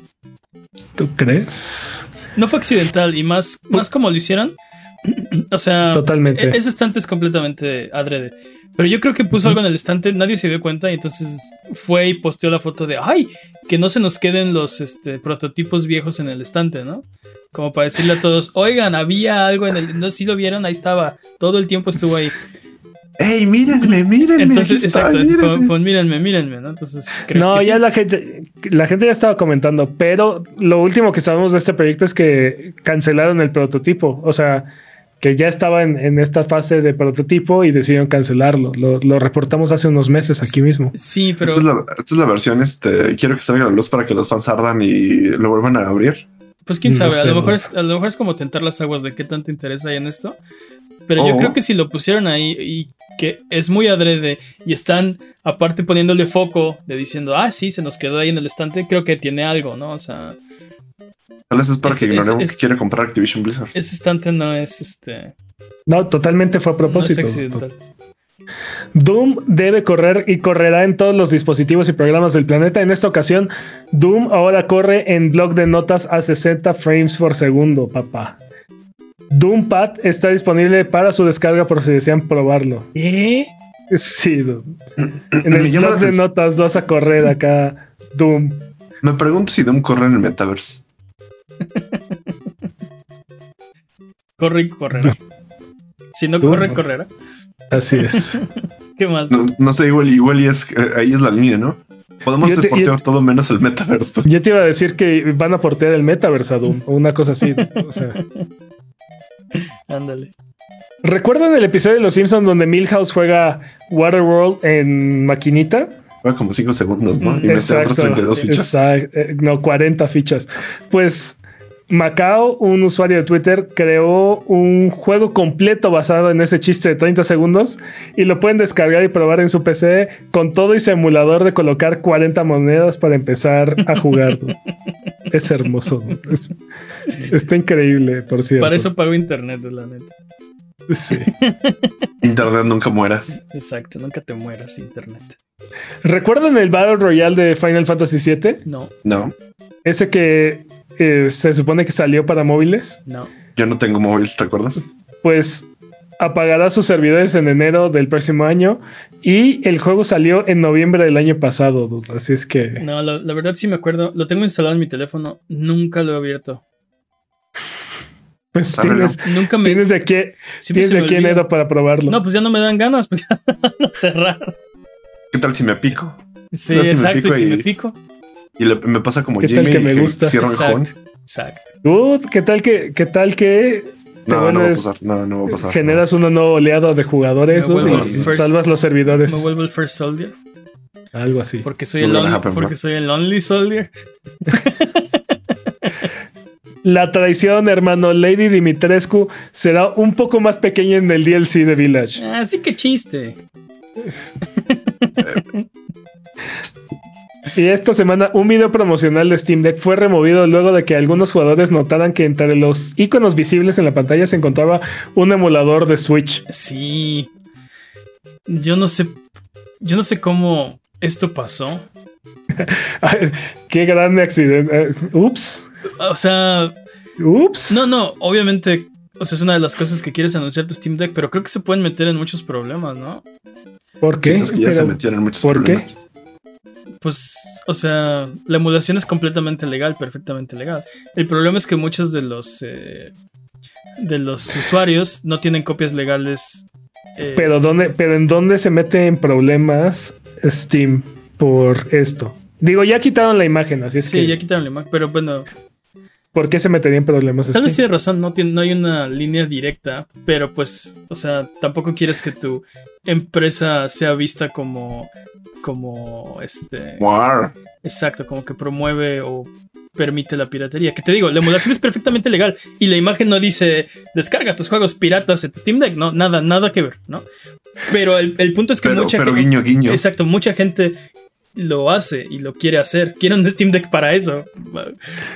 ¿Tú crees? No fue accidental y más, más como lo hicieron. o sea, totalmente. E-, ese estante es completamente adrede. Pero yo creo que puso algo en el estante, nadie se dio cuenta y entonces fue y posteó la foto de, ay, que no se nos queden los este, prototipos viejos en el estante, ¿no? Como para decirle a todos, oigan, había algo en el... No, si lo vieron, ahí estaba, todo el tiempo estuvo ahí. ¡Ey, mírenme, mírenme! Entonces, exacto, mírenme. mírenme, ¿no? Entonces, no, ya la gente, la gente ya estaba comentando, pero lo último que sabemos de este proyecto es que cancelaron el prototipo. O sea, que ya estaba en, esta fase de prototipo y decidieron cancelarlo. Lo, reportamos hace unos meses aquí mismo. Sí, pero. Esta es la, versión, este, quiero que salga a la luz para que los fans ardan y lo vuelvan a abrir. Pues quién sabe, a, lo mejor es, a lo mejor es como tentar las aguas de qué tanto interés hay en esto. Pero yo creo que si lo pusieron ahí y que es muy adrede y están aparte poniéndole foco de diciendo, ah, sí, se nos quedó ahí en el estante, creo que tiene algo, ¿no? O sea, Tal vez es para que ignoremos que quiere comprar Activision Blizzard. Ese estante no es este. No, totalmente fue a propósito. Doom debe correr y correrá en todos los dispositivos y programas del planeta. En esta ocasión, Doom ahora corre en blog de notas a 60 frames por segundo, papá. Doompad está disponible para su descarga por si desean probarlo. ¿Eh? Sí, En el blog de notas vas a correr acá Doom. Me pregunto si Doom corre en el metaverse. corre y correrá. Si no corre, correrá. Así es. ¿Qué más? No, sé, igual, igual y es, eh, ahí es la línea, ¿no? Podemos portear todo menos el metaverse. Yo te iba a decir que van a portear el a Doom o una cosa así. Ándale. ¿Recuerdan el episodio de Los Simpsons donde Milhouse juega Waterworld en maquinita? como 5 segundos, ¿no? Y exacto, 32 fichas. Eh, no, 40 fichas. Pues Macao, un usuario de Twitter, creó un juego completo basado en ese chiste de 30 segundos y lo pueden descargar y probar en su PC con todo y simulador de colocar 40 monedas para empezar a jugar. es hermoso. está increíble, por cierto. Para eso pago internet, la neta. Sí. internet nunca mueras. Exacto, nunca te mueras, internet. ¿Recuerdan el Battle Royale de Final Fantasy VII? No. No. Ese que eh, se supone que salió para móviles. No. Yo no tengo móvil, ¿recuerdas? Pues apagará sus servidores en enero del próximo año y el juego salió en noviembre del año pasado, así es que... No, la, verdad sí me acuerdo, lo tengo instalado en mi teléfono, nunca lo he abierto. Pues tienes, nunca me... tienes de aquí, tienes de aquí enero para probarlo. No, pues ya no me dan ganas, porque van a cerrar. ¿Qué tal si me pico? Sí, exacto, y si me pico. Y me pasa como ¿Qué tal que me gusta? Exacto, exacto. ¿qué tal que, qué tal que no, no va a pasar. No, no va a pasar. Generas una nueva oleada de jugadores y salvas los servidores. Me vuelvo el First Soldier. Algo así. Porque soy, el, only, porque soy el Only Soldier. La traición, hermano Lady Dimitrescu, será un poco más pequeña en el DLC de Village. Así ah, que chiste. Y esta semana un video promocional de Steam Deck fue removido luego de que algunos jugadores notaran que entre los iconos visibles en la pantalla se encontraba un emulador de Switch. Sí. Yo no sé. Yo no sé cómo esto pasó. Qué grande accidente. Eh, ups. O sea. Ups. No, no, obviamente. O sea, es una de las cosas que quieres anunciar tu Steam Deck, pero creo que se pueden meter en muchos problemas, ¿no? ¿Por qué? es que ya se metieron en muchos ¿Por qué? Pues, o sea, la emulación es completamente legal, perfectamente legal. El problema es que muchos de los eh, de los usuarios no tienen copias legales. Eh, pero dónde, pero en dónde se mete en problemas Steam por esto. Digo, ya quitaron la imagen, así es sí, ya quitaron la imagen, pero bueno. ¿Por qué se metería en problemas? Tal vez tiene razón, no, tiene, no hay una línea directa, pero pues, o sea, tampoco quieres que tu empresa sea vista como como este exacto como que promueve o permite la piratería. Que te digo la emulación es perfectamente legal y la imagen no dice descarga tus juegos piratas en tu Steam Deck no nada nada que ver no pero el, punto es que mucha pero guiño guiño. Exacto mucha gente lo hace y lo quiere hacer. Quiere un Steam Deck para eso,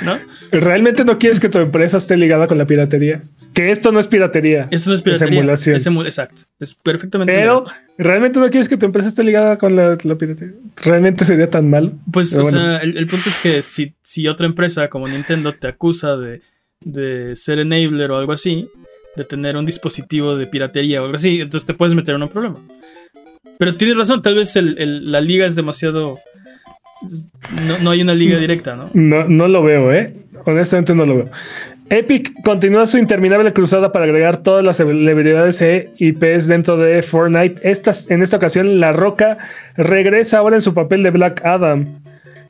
¿no? ¿Realmente no quieres que tu empresa esté ligada con la piratería? Que esto no es piratería. Esto no es piratería. Es emulación. exacto. Es perfectamente. Pero, ¿realmente no quieres que tu empresa esté ligada con la, piratería? ¿Realmente sería tan mal? Pues, o sea, el, punto es que si, si otra empresa como Nintendo te acusa de, de ser enabler o algo así, de tener un dispositivo de piratería o algo así, entonces te puedes meter en un problema. Pero tienes razón, tal vez la liga es demasiado. No, hay una liga directa, ¿no? ¿no? No lo veo, ¿eh? Honestamente no lo veo. Epic continúa su interminable cruzada para agregar todas las celebridades e IPs dentro de Fortnite. en esta ocasión, La Roca regresa ahora en su papel de Black Adam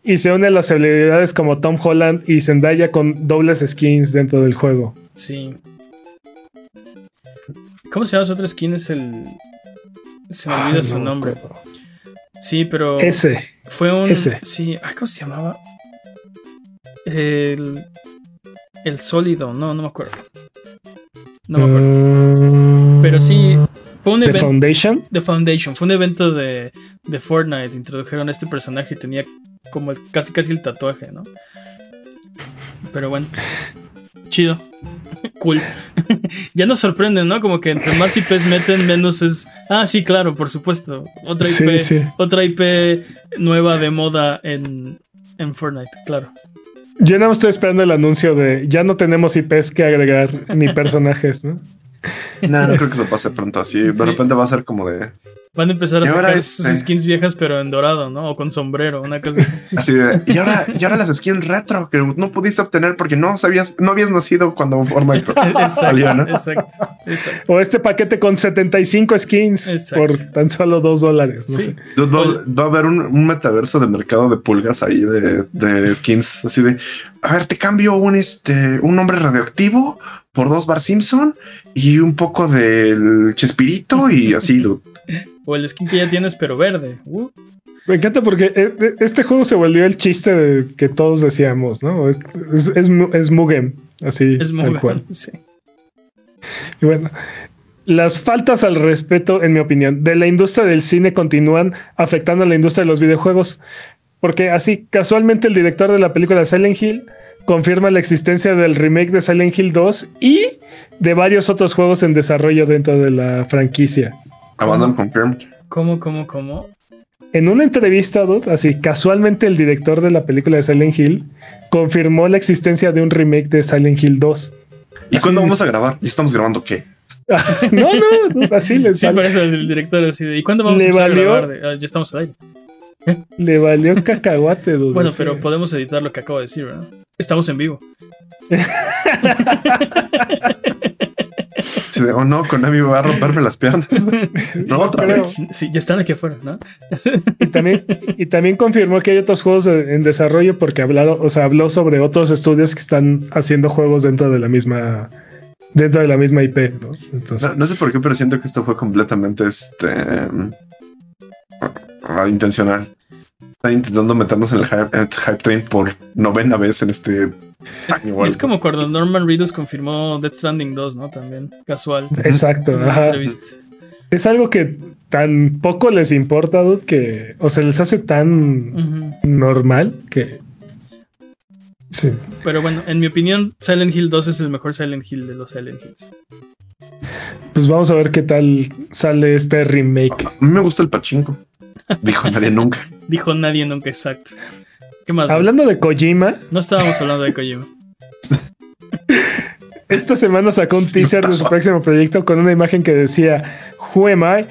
y se une a las celebridades como Tom Holland y Zendaya con dobles skins dentro del juego. Sí. ¿Cómo se llama su otro skin? Es el. Se me olvida su nombre. Sí, pero. Ese. Fue un. Ese. Sí. ¿Cómo se llamaba? El. El sólido. No, no me acuerdo. No me acuerdo. Mm. pero sí. Fue un ¿The Foundation? The Foundation. Fue un evento de, de Fortnite. Introdujeron a este personaje y tenía como casi casi el tatuaje, ¿no? Pero bueno. Chido. cool. ya nos sorprende, ¿no? Como que entre más IPs meten, menos es. Ah, sí, claro, por supuesto. Otra IP, Otra IP nueva de moda en, en Fortnite, claro. Yo no estoy esperando el anuncio de ya no tenemos IPs que agregar ni personajes, ¿no? No, no creo que eso pase pronto así. De repente va a ser como de. Van a empezar a sacar sus este skins viejas, pero en dorado, ¿no? O con sombrero, una cosa así. de. Y ahora, y ahora las skins retro que no pudiste obtener porque no sabías, no habías nacido cuando Fortnite salió, ¿no? Exacto, exacto, O este paquete con 75 skins por tan solo 2 dólares. No sé. Va, a haber un, metaverso de mercado de pulgas ahí de, de skins, así de. A ver, te cambio un este un nombre radioactivo por dos Bar Simpson y un poco del Chespirito y así. o el skin que ya tienes, pero verde. Uh. Me encanta porque eh, eh, este juego se volvió el chiste que todos decíamos, ¿no? Es, es, Mugen, así. Es Mugen, sí. Y bueno, las faltas al respeto, en mi opinión, de la industria del cine continúan afectando a la industria de los videojuegos. Porque así, casualmente, el director de la película Silent Hill confirma la existencia del remake de Silent Hill 2 y de varios otros juegos en desarrollo dentro de la franquicia. Abandon confirmed. ¿Cómo, cómo, cómo? En una entrevista, así casualmente el director de la película de Silent Hill confirmó la existencia de un remake de Silent Hill 2. ¿Y cuándo vamos a grabar? ¿Y estamos grabando qué? no, no, así le Sí, por eso el director así de, ¿y cuándo vamos a grabar? Ah, ya estamos ahí. Le valió cacahuate, dude. Bueno, pero podemos editar lo que acabo de decir, ¿verdad? Estamos en vivo. o oh, no, Konami va a romperme las piernas. No, otra vez. Sí, ya están aquí afuera, ¿no? y, también, y también confirmó que hay otros juegos en desarrollo porque hablado, o sea, habló sobre otros estudios que están haciendo juegos dentro de la misma dentro de la misma IP, ¿no? Entonces, no, sé por qué, pero siento que esto fue completamente este intencional. Están intentando meternos en el hype, train por novena vez en este es, Es como cuando Norman Reedus confirmó Death Stranding 2, ¿no? También, casual. Exacto. Es algo que tan poco les importa, dude, que, o se les hace tan normal que... Sí. Pero bueno, en mi opinión, Silent Hill 2 es el mejor Silent Hill de los Silent Hills. Pues vamos a ver qué tal sale este remake. A mí me gusta el pachinko. Dijo nadie nunca. Dijo nadie nunca, exacto. ¿Qué más? Hablando de Kojima. No estábamos hablando de Kojima. Esta semana sacó un teaser de su próximo proyecto con una imagen que decía Who am I?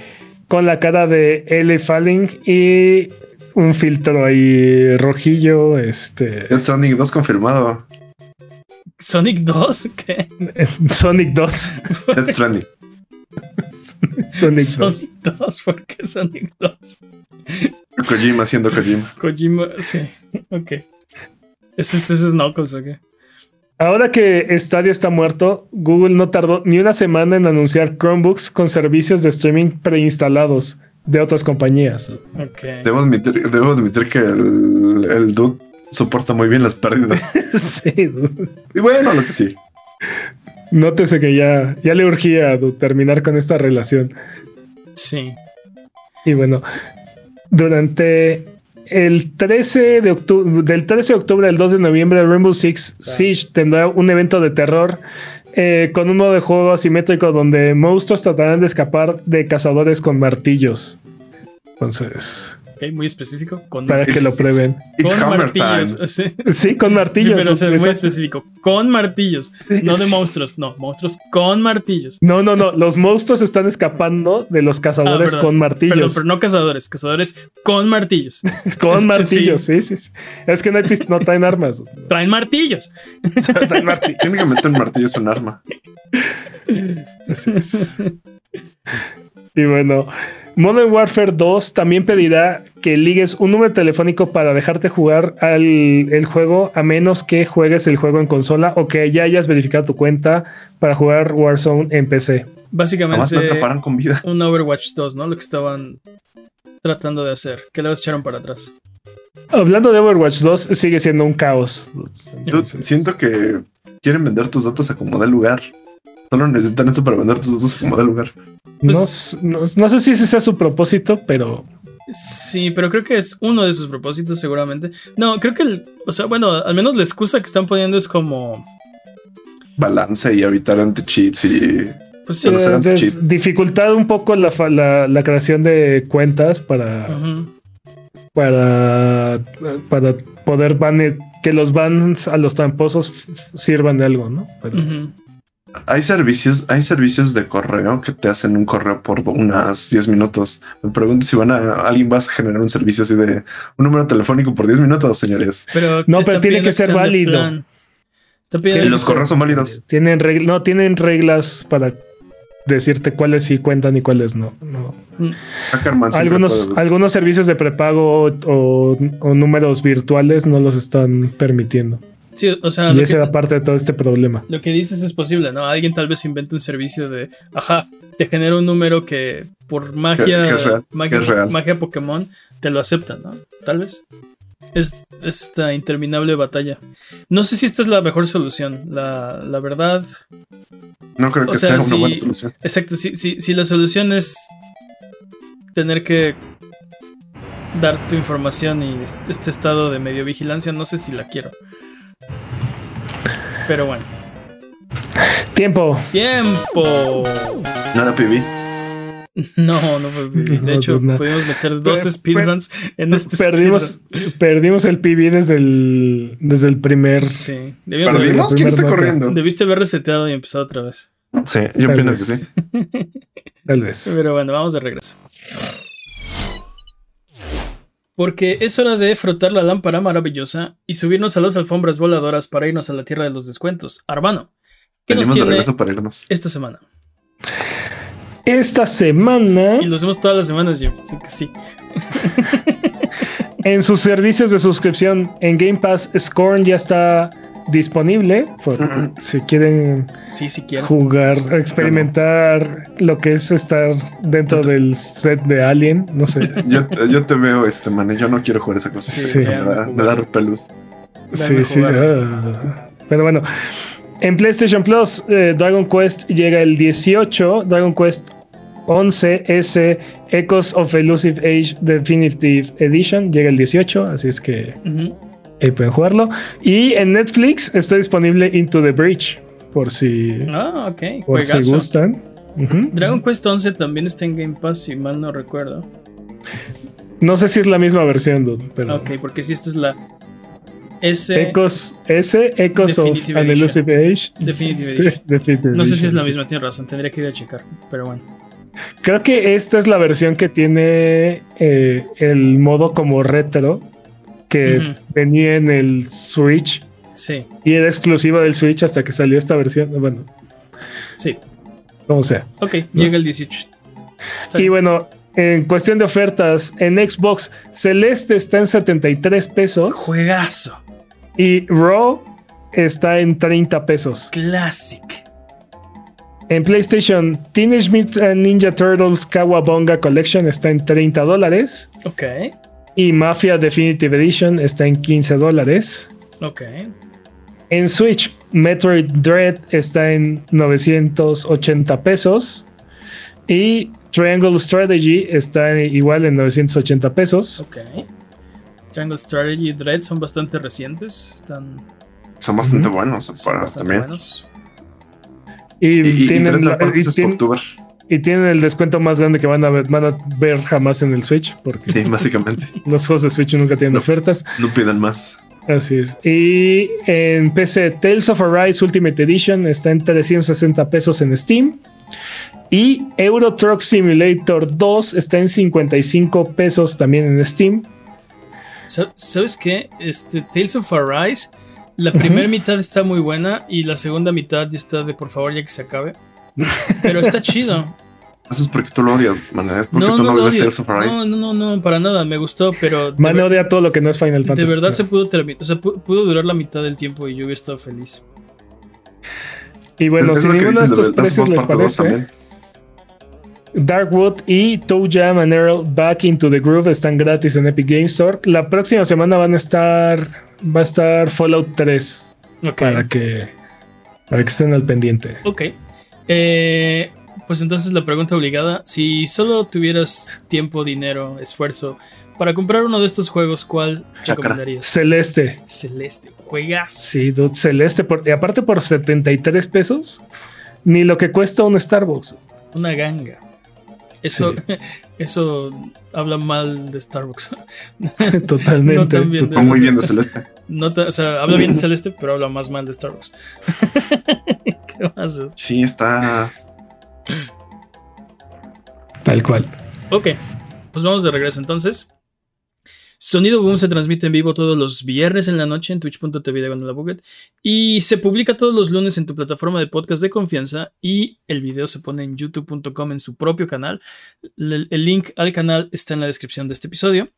con la cara de L. Falling y un filtro ahí rojillo. Este. Sonic 2 confirmado. ¿Sonic 2? ¿Qué? Sonic 2. Death Sonic, 2. ¿Por qué Sonic 2? Kojima siendo Kojima. Kojima, sí. Ok. ¿Este, este es Knuckles o qué? Ahora que Stadia está muerto, Google no tardó ni una semana en anunciar Chromebooks con servicios de streaming preinstalados de otras compañías. Okay. Debo, admitir, debo admitir que el, el dude soporta muy bien las pérdidas. sí, dude. Y bueno, lo que sí. Nótese que ya, ya le urgía terminar con esta relación. Sí. Y bueno, durante el 13 de octubre, del 13 de octubre al 2 de noviembre, Rainbow Six Siege tendrá un evento de terror eh, con un modo de juego asimétrico donde monstruos tratarán de escapar de cazadores con martillos. Entonces, muy específico. Para que lo prueben. con martillos. Sí. con martillos. pero es muy específico. Con martillos. No de monstruos. No, monstruos con martillos. No, no, no. Los monstruos están escapando de los cazadores ah, con martillos. pero no cazadores. Cazadores con martillos. con martillos, sí. sí, sí, Es que no, no traen armas. Traen martillos. traen martillos. Técnicamente un martillo es un arma. Y bueno, Modern Warfare 2 también pedirá que ligues un número telefónico para dejarte jugar al el juego a menos que juegues el juego en consola o que ya hayas verificado tu cuenta para jugar Warzone en PC. Básicamente me con vida. un Overwatch 2, ¿no? Lo que estaban tratando de hacer, que luego echaron para atrás. Hablando de Overwatch 2, sigue siendo un caos. Yo siento que quieren vender tus datos a como de lugar. Solo necesitan eso para vender tus datos como de lugar. Pues no, sé si ese sea su propósito, pero. Sí, pero creo que es uno de sus propósitos, seguramente. No, creo que, o sea, bueno, al menos la excusa que están poniendo es como. Balance y evitar anti-cheats y. Pues sí, dificultad un poco la, creación de cuentas para. Para. Para poder ban que los bans a los tramposos sirvan de algo, ¿no? Pero, hay servicios, hay servicios de correo que te hacen un correo por unas 10 minutos. Me pregunto si van a alguien va a generar un servicio así de un número telefónico por 10 minutos, señores. Pero no, pero tiene que ser válido. Y los correos son válidos. Tienen no tienen reglas para decirte cuáles sí cuentan y cuáles no. Mm. Algunos, algunos servicios de prepago o, números virtuales no los están permitiendo. Sí, o sea, y esa era parte de todo este problema. Lo que dices es posible, ¿no? Alguien tal vez invente un servicio de, ajá, te genera un número que por magia, magia, Pokémon te lo acepta, ¿no? Tal vez. Es esta interminable batalla. No sé si esta es la mejor solución. La, la verdad. No creo que sea, una buena solución. Exacto, si, si, si la solución es tener que dar tu información y este estado de medio vigilancia, no sé si la quiero. Pero bueno. Tiempo. Tiempo. No era PB. No, no fue PB. De hecho, pudimos meter dos speedruns en este perdimos, perdimos el PB desde el, desde el primer. Sí. ¿Perdimos? ¿Quién está corriendo? Debiste haber reseteado y empezado otra vez. Sí, yo pienso que sí. Tal vez. Pero bueno, vamos de regreso. Porque es hora de frotar la lámpara maravillosa y subirnos a las alfombras voladoras para irnos a la tierra de los descuentos. Arbano, ¿qué nos tiene esta semana? Esta semana. Y lo hacemos todas las semanas, yo. Así que sí. en sus servicios de suscripción en Game Pass, Scorn ya está disponible si quieren jugar, experimentar lo que es estar dentro del set de Alien, no sé. Yo, te veo, este man, yo no quiero jugar esa cosa. Sí, me, da, repelús. Sí, sí. Ah. Pero bueno, en PlayStation Plus, eh, Dragon Quest llega el 18, Dragon Quest 11 S Echoes of Elusive Age Definitive Edition llega el 18, así es que Ahí pueden jugarlo. Y en Netflix está disponible Into the Breach. Por si. Ah, ok. Por si gustan. Dragon Quest 11 también está en Game Pass, si mal no recuerdo. No sé si es la misma versión, dude, pero... Ok, porque si esta es la S. Ecos, S, Ecos of an Elusive Age. Definitive Edition. no sé si es la misma, tienes razón, tendría que ir a checar, pero bueno. Creo que esta es la versión que tiene eh, el modo como retro que venía en el Switch. Sí. Y era exclusiva del Switch hasta que salió esta versión. Bueno. Sí. Como sea. Ok, llega el 18. y bueno, en cuestión de ofertas, en Xbox, Celeste está en 73 pesos. Juegazo. Y Raw está en 30 pesos. Classic. En PlayStation, Teenage Mutant Ninja Turtles Kawabonga Collection está en 30 dólares. Ok. Y Mafia Definitive Edition está en 15 dólares. Ok. En Switch, Metroid Dread está en 980 pesos. Y Triangle Strategy está igual en 980 pesos. Ok. Triangle Strategy y Dread son bastante recientes. Están. Son bastante buenos para, también. Buenos. Y, tienen, y, tienen, el descuento más grande que van a ver, van a ver jamás en el Switch. Porque sí, básicamente. los juegos de Switch nunca tienen ofertas. No pidan más. Así es. Y en PC, Tales of Arise Ultimate Edition está en 360 pesos en Steam. Y Euro Truck Simulator 2 está en 55 pesos también en Steam. ¿Sabes qué? Este Tales of Arise, la primera mitad está muy buena y la segunda mitad ya está de por favor ya que se acabe. Pero está chido. Eso es porque tú lo odias, man. ¿eh? porque no, tú no, no Tales of Arise. No, no, no, para nada. Me gustó, pero. Man odia todo lo que no es Final Fantasy. De verdad se pudo terminar. O sea, pudo durar la mitad del tiempo y yo hubiera estado feliz. Y bueno, si ninguno de estos precios les parece. Darkwood y Toe Jam and Earl Back into the Groove están gratis en Epic Game Store. La próxima semana van a estar. Va a estar Fallout 3. Para que. Para que estén al pendiente. Ok. Eh, pues entonces la pregunta obligada: si solo tuvieras tiempo, dinero, esfuerzo para comprar uno de estos juegos, ¿cuál recomendarías? Celeste. Celeste, juegas. Sí, dude, Celeste. y aparte por 73 pesos, ni lo que cuesta un Starbucks. Una ganga. Eso, eso habla mal de Starbucks. Totalmente. No muy bien de Celeste. o sea, habla bien de Celeste, pero habla más mal de Starbucks. ¿Qué más? Sí, está. Tal cual. Ok, pues vamos de regreso entonces. Sonido Boom se transmite en vivo todos los viernes en la noche en twitch.tv y se publica todos los lunes en tu plataforma de podcast de confianza y el video se pone en youtube.com en su propio canal. El, link al canal está en la descripción de este episodio.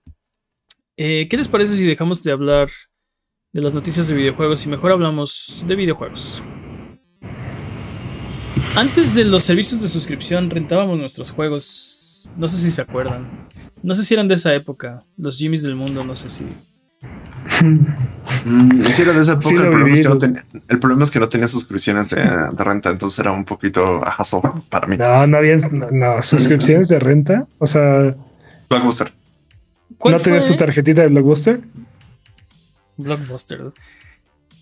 Eh, ¿Qué les parece si dejamos de hablar de las noticias de videojuegos y mejor hablamos de videojuegos? Antes de los servicios de suscripción rentábamos nuestros juegos. No sé si se acuerdan. No sé si eran de esa época. Los Jimmys del mundo, no sé si. Mm, sí, era de esa época. el, problema es que no tenía, el, problema es que no tenía suscripciones de, renta, entonces era un poquito ajazo para mí. No, no había no, suscripciones de renta. O sea, Blockbuster. ¿No tenías tu tarjetita de Blockbuster? Blockbuster.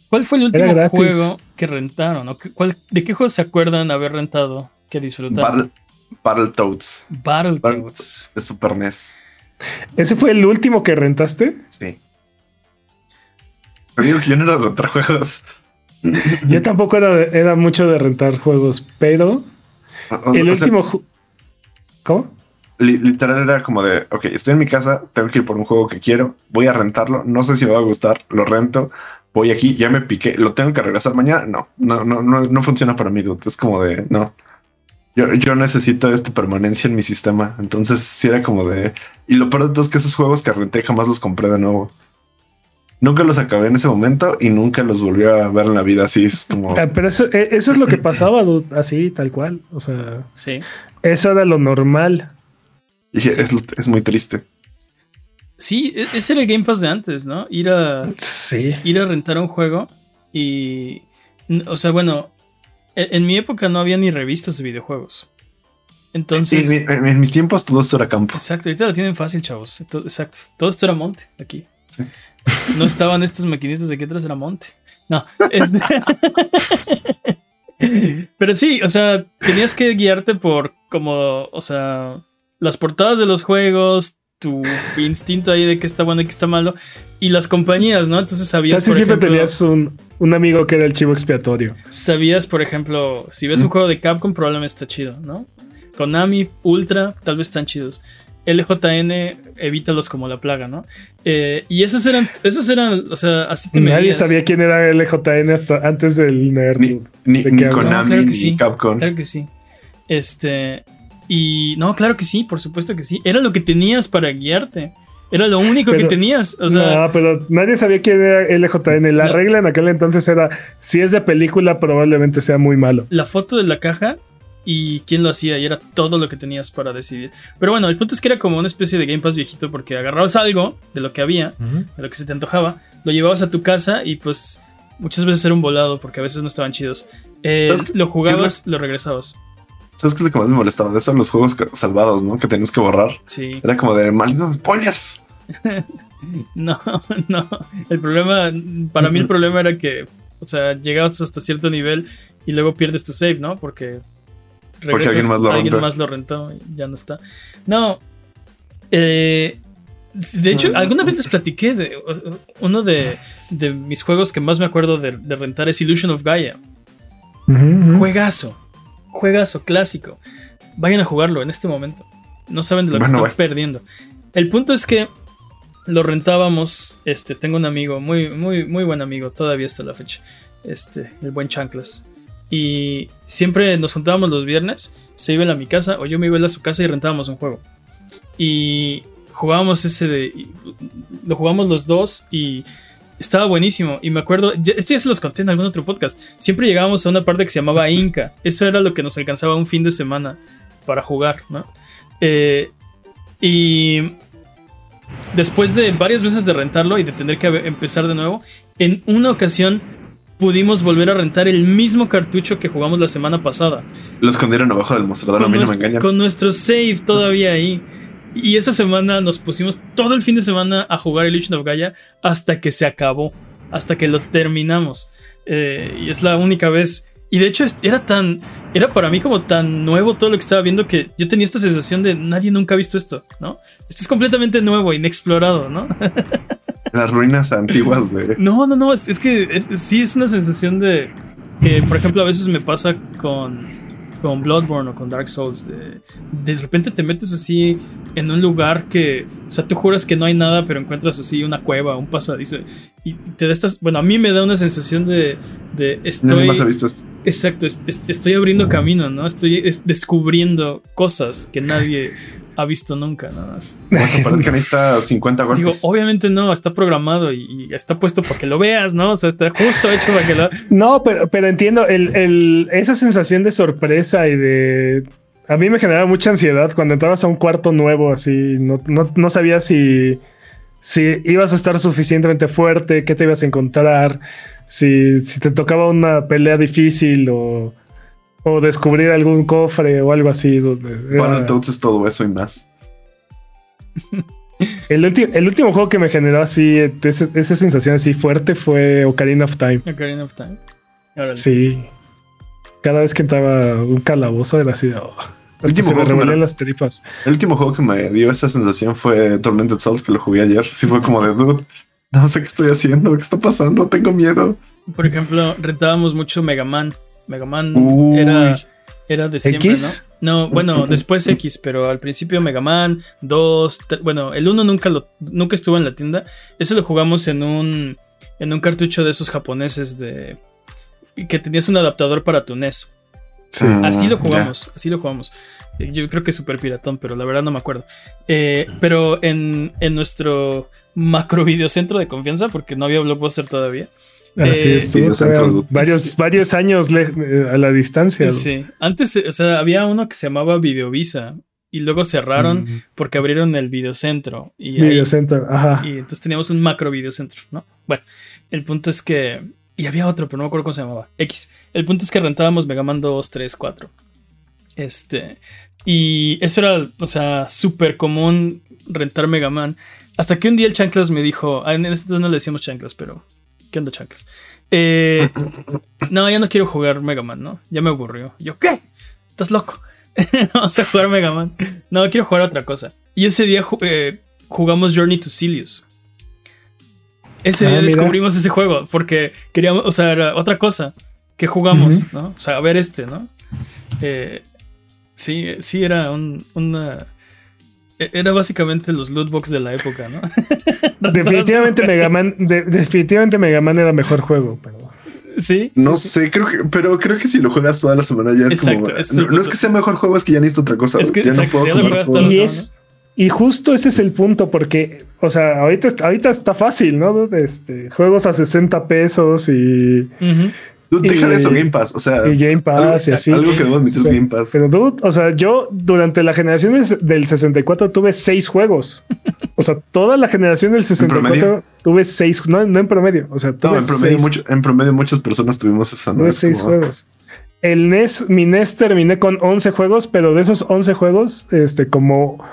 ¿Cuál fue el último juego que rentaron? ¿De qué juego se acuerdan haber rentado que disfrutaron? Battletoads. Battletoads. De Super NES. ¿Ese fue el último que rentaste? Sí. Pero digo que yo no era de rentar juegos. Yo tampoco era, era mucho de rentar juegos, pero el último. ¿Cómo? literal era como de, ok, estoy en mi casa, tengo que ir por un juego que quiero, voy a rentarlo, no sé si me va a gustar, lo rento, voy aquí, ya me piqué, lo tengo que regresar mañana. No, no, no, no, no funciona para mí, dude. Es como de, no. Yo, necesito esta permanencia en mi sistema. Entonces, sí era como de. Y lo peor de todo es que esos juegos que renté jamás los compré de nuevo. Nunca los acabé en ese momento y nunca los volví a ver en la vida. Así es como. Ah, pero eso, eh, eso es lo que pasaba, así, tal cual. O sea, sí. Eso era lo normal. Y es, muy triste. Sí, e, ese era el Game Pass de antes, ¿no? Ir a. Sí. Ir a rentar un juego y. O sea, bueno, en mi época no había ni revistas de videojuegos. Entonces. en, mis tiempos todo esto era campo. Exacto, ahorita lo tienen fácil, chavos. exacto. Todo esto era monte aquí. No estaban estas maquinitas de aquí atrás, era monte. No. Este Pero sí, o sea, tenías que guiarte por como, o sea, las portadas de los juegos, tu instinto ahí de que está bueno y que está malo, y las compañías, ¿no? Entonces sabías. Casi siempre tenías un, un, amigo que era el chivo expiatorio. Sabías, por ejemplo, si ves un juego de Capcom, probablemente está chido, ¿no? Konami, Ultra, tal vez están chidos. LJN, evítalos como la plaga, ¿no? Eh, y esos eran, esos eran, o sea, así que Nadie sabía quién era LJN hasta antes del nerd. Ni, Konami, ni Capcom. Claro que sí. Este, y no, claro que sí, por supuesto que sí. Era lo que tenías para guiarte. Era lo único que tenías. O sea, no, pero nadie sabía quién era LJN. La regla en aquel entonces era: si es de película, probablemente sea muy malo. La foto de la caja y quién lo hacía, y era todo lo que tenías para decidir. Pero bueno, el punto es que era como una especie de Game Pass viejito, porque agarrabas algo de lo que había, de lo que se te antojaba, lo llevabas a tu casa y pues muchas veces era un volado, porque a veces no estaban chidos. Eh, lo jugabas, lo regresabas. ¿Sabes qué es lo que más me molestaba? De eso los juegos salvados, ¿no? Que tenías que borrar. Sí. Era como de malditos spoilers. No, no. El problema, para mí el problema era que, o sea, llegabas hasta cierto nivel y luego pierdes tu save, ¿no? Porque Porque alguien más lo, alguien más lo rentó y ya no está. No. Eh, de hecho, alguna vez les platiqué de uno de, mis juegos que más me acuerdo de, rentar es Illusion of Gaia. Juegazo. Juegazo, clásico. Vayan a jugarlo en este momento. No saben de lo que están perdiendo. El punto es que lo rentábamos. Este, tengo un amigo, muy, muy, muy buen amigo, todavía hasta la fecha. Este, el buen Chanclas. Y siempre nos juntábamos los viernes. Se iba a mi casa o yo me iba a su casa y rentábamos un juego. Y jugábamos ese de. Lo jugamos los dos y estaba buenísimo. Y me acuerdo, esto ya se los conté en algún otro podcast. Siempre llegábamos a una parte que se llamaba Inca. Eso era lo que nos alcanzaba un fin de semana para jugar, ¿no? Eh, y después de varias veces de rentarlo y de tener que empezar de nuevo, en una ocasión pudimos volver a rentar el mismo cartucho que jugamos la semana pasada. Lo escondieron abajo del mostrador, a mí no me engañan. Con nuestro save todavía ahí. Y esa semana nos pusimos todo el fin de semana a jugar Illusion of Gaia hasta que se acabó, hasta que lo terminamos. Eh, y es la única vez. Y de hecho era tan, era para mí como tan nuevo todo lo que estaba viendo que yo tenía esta sensación de nadie nunca ha visto esto, ¿no? Esto es completamente nuevo, inexplorado, ¿no? Las ruinas antiguas de... No, no, no, es, que sí es una sensación de que, por ejemplo, a veces me pasa con con Bloodborne o con Dark Souls, de, de repente te metes así en un lugar que, o sea, tú juras que no hay nada, pero encuentras así una cueva, un pasadizo, y te da estas, bueno, a mí me da una sensación de, de estoy... visto esto. Exacto, estoy abriendo camino, ¿no? Estoy descubriendo cosas que nadie ha visto nunca, nada más. que necesita 50 golpes. Digo, obviamente no, está programado y, está puesto para que lo veas, ¿no? O sea, está justo hecho para que lo. No, pero, pero entiendo el, esa sensación de sorpresa y de. A mí me generaba mucha ansiedad cuando entrabas a un cuarto nuevo, así. No, no, sabías si, si ibas a estar suficientemente fuerte, qué te ibas a encontrar, si, si te tocaba una pelea difícil o o descubrir algún cofre o algo así. Para entonces todo eso y más. el, el, último juego que me generó así, esa sensación así fuerte fue Ocarina of Time. Ocarina of Time. Sí. Cada vez que entraba un calabozo era así. Oh, se me las tripas. El último juego que me dio esa sensación fue Tormented Souls, que lo jugué ayer. Sí fue como de dude. No sé qué estoy haciendo, qué está pasando, tengo miedo. Por ejemplo, rentábamos mucho Mega Man. Mega Man era, era de siempre, ¿no? No, bueno, después X, pero al principio Mega Man 2, bueno, el 1 nunca, lo, nunca estuvo en la tienda. Eso lo jugamos en un, en un cartucho de esos japoneses de que tenías un adaptador para tu NES. así lo jugamos, así lo jugamos. Yo creo que es super piratón, pero la verdad no me acuerdo. Eh, pero en, en nuestro macro videocentro de confianza, porque no había Blockbuster todavía, Así eh, varios, varios años eh, a la distancia. Sí, antes, o sea, había uno que se llamaba Videovisa y luego cerraron porque abrieron el videocentro. Y videocentro, ajá. Y entonces teníamos un macro videocentro, ¿no? Bueno, el punto es que. Y había otro, pero no me acuerdo cómo se llamaba. X. El punto es que rentábamos Mega Man 2, 3, 4. Este. Y eso era, o sea, súper común rentar Mega Man. Hasta que un día el Chanclas me dijo. Ah, en ese entonces no le decíamos Chanclas, pero ¿Qué onda, chanclas? Eh, no, ya no quiero jugar Mega Man, ¿no? Ya me aburrió. Yo, ¿qué? ¿Estás loco? Vamos a jugar Mega Man. No, quiero jugar otra cosa. Y ese día eh, jugamos Journey to Silius. Ese día ah, descubrimos ese juego porque queríamos, o sea, era otra cosa que jugamos, ¿no? O sea, a ver este, ¿no? Eh, sí, sí, era un, una era básicamente los lootbox de la época, ¿no? definitivamente Mega Man, definitivamente Mega Man era mejor juego, pero. Sí. No sé, creo que, pero creo que si lo juegas toda la semana ya es como. no, es que sea mejor juego, es que ya necesito otra cosa. Es que ya no puedo y, y justo ese es el punto, porque, o sea, ahorita, ahorita está fácil, ¿no? Este, juegos a 60 pesos y. Dude, deja de eso, Game Pass. O sea, y Game Pass algo, y así. Algo que debo admitir es Game Pass. Pero, dude, o sea, yo durante la generación del 64 tuve seis juegos. O sea, toda la generación del 64 tuve seis, no, no en promedio. O sea, tuve en promedio, mucho, en promedio muchas personas tuvimos esa. Tuve seis juegos. El NES, mi NES terminé con 11 juegos, pero de esos 11 juegos, este, como,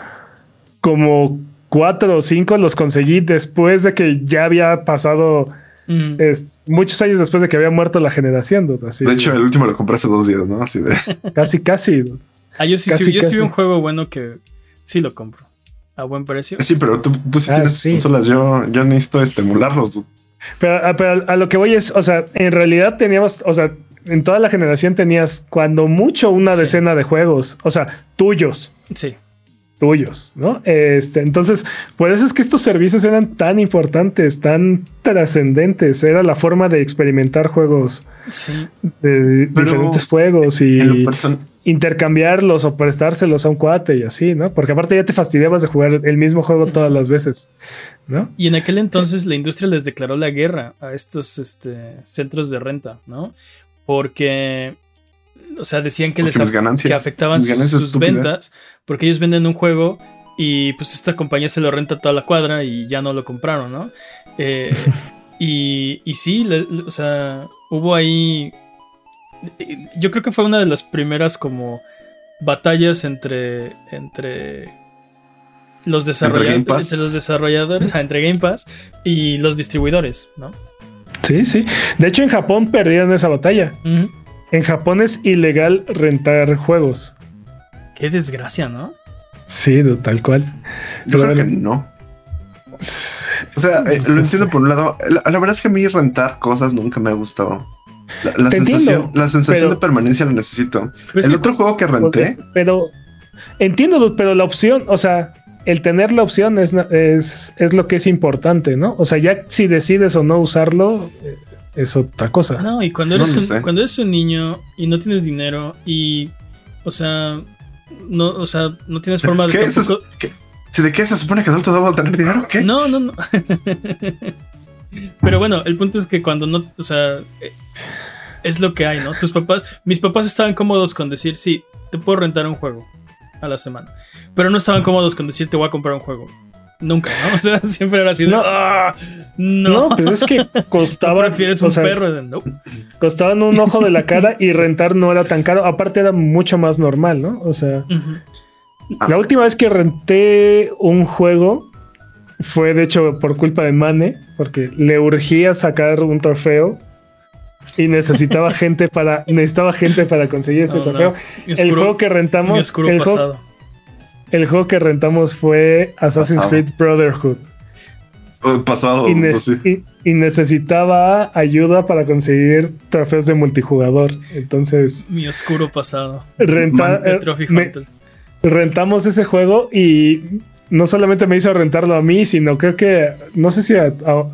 como cuatro o cinco los conseguí después de que ya había pasado mm. muchos años después de que había muerto la generación. de hecho, el último lo compré hace dos días, ¿no? Así de. casi, casi. Ah, yo sí, yo sí vi un juego bueno que sí lo compro. A buen precio. Sí, pero tú, tú sí ah, tienes consolas. Yo, yo necesito estimularlos. Pero, ah, pero a lo que voy es, o sea, en realidad teníamos, o sea, en toda la generación tenías cuando mucho una decena de juegos, o sea, tuyos. Sí. Tuyos, ¿no? Este, entonces, por eso es que estos servicios eran tan importantes, tan trascendentes. Era la forma de experimentar juegos. Sí. De diferentes juegos y intercambiarlos o prestárselos a un cuate y así, ¿no? Porque aparte ya te fastidiabas de jugar el mismo juego todas las veces, ¿no? Y en aquel entonces la industria les declaró la guerra a estos este, centros de renta, ¿no? porque, o sea, decían que les que afectaban sus, ventas, porque ellos venden un juego y pues esta compañía se lo renta toda la cuadra y ya no lo compraron, ¿no? Eh, y, y sí, o sea, hubo ahí, yo creo que fue una de las primeras como batallas entre, entre los desarrolladores, entre, los desarrolladores, entre Game Pass y los distribuidores, ¿no? Sí, sí. De hecho, en Japón perdieron esa batalla. En Japón es ilegal rentar juegos. Qué desgracia, ¿no? Sí, tal cual. Pero no. O sea, eh, lo entiendo por un lado. La, verdad es que a mí rentar cosas nunca me ha gustado. La, sensación, la sensación de permanencia la necesito. Pues el otro juego que renté. Pero entiendo, pero la opción, o sea, el tener la opción es, es, lo que es importante, ¿no? O sea, ya si decides o no usarlo, eh, es otra cosa. No, y cuando eres, un, cuando eres un niño y no tienes dinero y, o sea, no, o sea, no tienes forma de... ¿Qué? ¿Si de qué se supone que adulto debo tener dinero? ¿Qué? No, no, no. Pero bueno, el punto es que cuando no, o sea, eh, es lo que hay, ¿no? Tus papás, mis papás estaban cómodos con decir, sí, te puedo rentar un juego a la semana. Pero no estaban cómodos con decir te voy a comprar un juego. Nunca, ¿no? O sea, siempre era así. No, ah, no. no pues es que costaba. prefieres un perro? No. Costaban un ojo de la cara y rentar no era tan caro. Aparte, era mucho más normal, ¿no? O sea, la última vez que renté un juego fue de hecho por culpa de Mane, porque le urgía sacar un trofeo y necesitaba gente para necesitaba gente para conseguir ese trofeo. el juego que rentamos el juego, el juego, que rentamos fue Assassin's Creed Brotherhood. Pasado. Y, y, necesitaba ayuda para conseguir trofeos de multijugador. Entonces. Mi oscuro pasado. Renta, rentamos ese juego y no solamente me hizo rentarlo a mí, sino creo que, no sé si,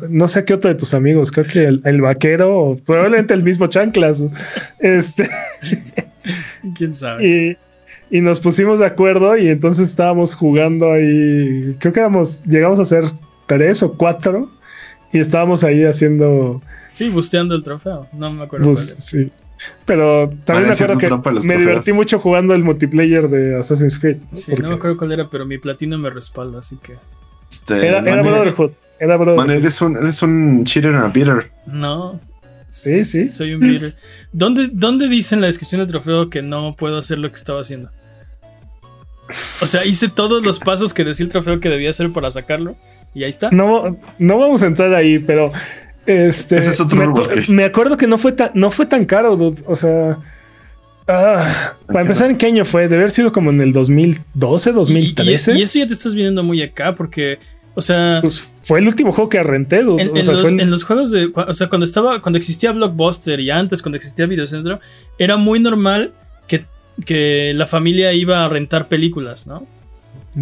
no sé qué otro de tus amigos, creo que el, vaquero, o probablemente el mismo Chanclas. este. ¿Quién sabe? Y, y, nos pusimos de acuerdo y entonces estábamos jugando ahí, creo que éramos, llegamos a ser tres o cuatro y estábamos ahí haciendo... Sí, busteando el trofeo, no me acuerdo. sí. Pero también me acuerdo que me divertí mucho jugando el multiplayer de Assassin's Creed. Sí, no me acuerdo cuál era, pero mi platino me respalda, así que. Este, era, Brotherhood. Era Brotherhood. eres un, eres un cheater and a beater. No. Sí, sí. Soy un beater. ¿Dónde, ¿Dónde dice en la descripción del trofeo que no puedo hacer lo que estaba haciendo? O sea, hice todos los pasos que decía el trofeo que debía hacer para sacarlo. Y ahí está. No, no vamos a entrar ahí, pero este, me, acuerdo que no fue tan, no fue tan caro, O sea, ah, para empezar, ¿en qué año fue? Debe haber sido como en el 2012, 2013. Y, eso ya te estás viendo muy acá, porque, o sea. Pues fue el último juego que arrenté, En, los, juegos de. O sea, cuando estaba. Cuando existía Blockbuster y antes, cuando existía Videocentro, era muy normal que, la familia iba a rentar películas, ¿no?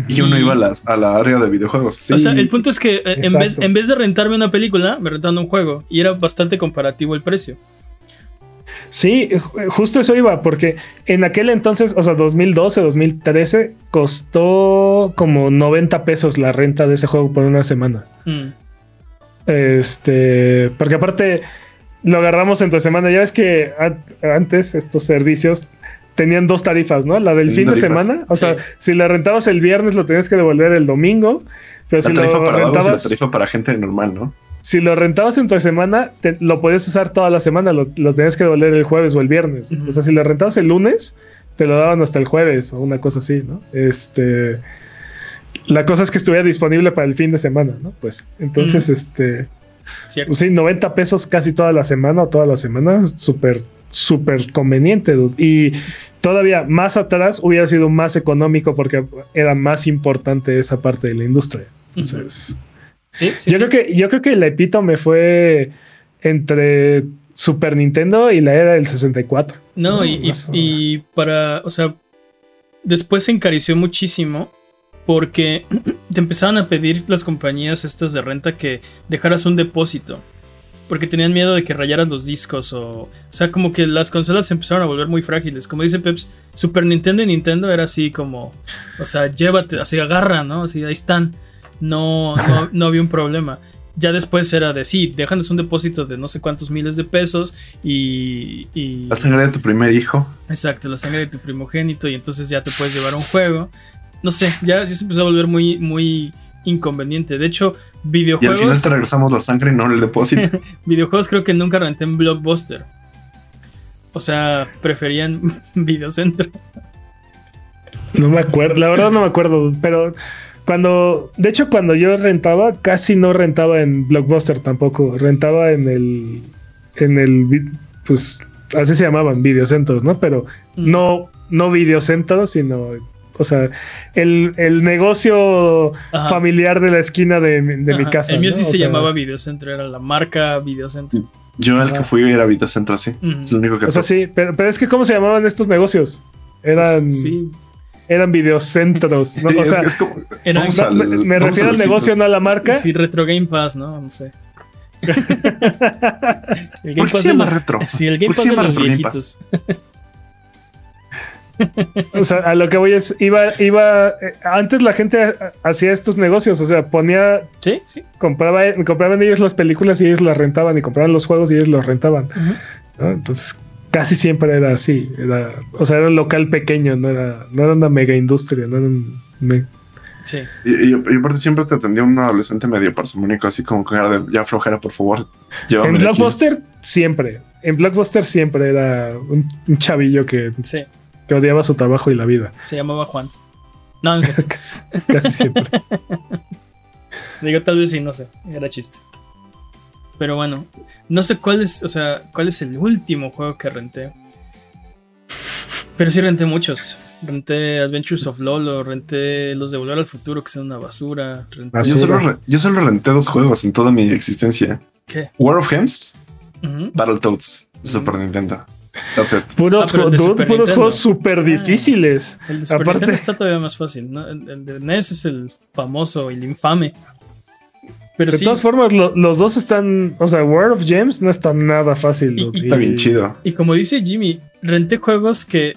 Y uno iba a, las, a la área de videojuegos. O sea, el punto es que eh, en vez, en vez de rentarme una película, me rentaron un juego. Y era bastante comparativo el precio. Sí, justo eso iba, porque en aquel entonces, o sea, 2012, 2013, costó como 90 pesos la renta de ese juego por una semana. Mm. Este, porque aparte lo agarramos entre semana. Ya ves que antes estos servicios tenían dos tarifas, ¿no? La del fin de semana. O sea, si la rentabas el viernes, lo tenías que devolver el domingo. Pero la si tarifa lo para rentabas. la tarifa para gente normal, ¿no? Si lo rentabas en tu semana, lo podías usar toda la semana, lo, tenías que devolver el jueves o el viernes. O sea, si lo rentabas el lunes, te lo daban hasta el jueves o una cosa así, ¿no? Este. la cosa es que estuviera disponible para el fin de semana, ¿no? Pues entonces, este... Pues sí, 90 pesos casi toda la semana o toda la semana, súper, súper conveniente. Y todavía más atrás hubiera sido más económico porque era más importante esa parte de la industria. Entonces, yo, Creo que, yo creo que el epítome fue entre Super Nintendo y la era del 64. No, y, y, para, o sea, después se encarició muchísimo porque te empezaban a pedir las compañías estas de renta que dejaras un depósito. Porque tenían miedo de que rayaras los discos o... O sea, como que las consolas se empezaron a volver muy frágiles. Como dice Peps, Super Nintendo y Nintendo era así como... O sea, llévate, así agarra, ¿no? Así, ahí están. No, no, no había un problema. Ya después era de, sí, déjanos un depósito de no sé cuántos miles de pesos y, La sangre de tu primer hijo. Exacto, la sangre de tu primogénito y entonces ya te puedes llevar un juego. No sé, ya, ya se empezó a volver muy, muy inconveniente. De hecho, videojuegos. Y al final te regresamos la sangre y no el depósito. videojuegos creo que nunca renté en Blockbuster. O sea, preferían Videocentro. No me acuerdo, la verdad no me acuerdo, pero cuando, de hecho, cuando yo rentaba, casi no rentaba en Blockbuster tampoco, rentaba en el, en el, pues, así se llamaban, videocentros, ¿no? Pero mm. no, no videocentros, sino o sea, el, negocio familiar de la esquina de, mi casa. El mío sí se llamaba Videocentro, era la marca Videocentro. Yo el que fui era Videocentro, sí. Es lo único que. O sea, sí, pero, es que ¿cómo se llamaban estos negocios? Eran. Pues, sí. Eran videocentros. ¿no? o sea, me, refiero al negocio, no a la marca. Sí, Retro Game Pass, ¿no? No sé. el Game Pass se llama retro? Sí, el Game Pass de los viejitos. O sea, a lo que voy es, iba, iba, eh, antes la gente hacía estos negocios, o sea, ponía, sí, sí. Compraba, compraban ellos las películas y ellos las rentaban y compraban los juegos y ellos los rentaban. Entonces, casi siempre era así, era, o sea, era un local pequeño, no era, no era una mega industria, no era un Sí. Y, aparte siempre te atendía un adolescente medio parsimónico, así como que era de ya flojera, por favor. En Blockbuster siempre. En Blockbuster siempre era un, un chavillo que sí que odiaba su trabajo y la vida. Se llamaba Juan. No, no casi, siempre. Digo, tal vez sí, no sé. Era chiste. Pero bueno, no sé cuál es, o sea, cuál es el último juego que renté. Pero sí renté muchos. Renté Adventures of Lolo, renté los de Volver al Futuro, que son una basura. Yo, solo, yo, solo, renté dos juegos en toda mi existencia. ¿Qué? War of Gems, Battletoads, Super Nintendo. Puros, ah, puros juegos súper difíciles. el de Super Aparte, está todavía más fácil. El, de NES es el famoso y el infame. Pero de todas formas, los dos están. O sea, World of Gems no está nada fácil. está bien chido. Y como dice Jimmy, renté juegos que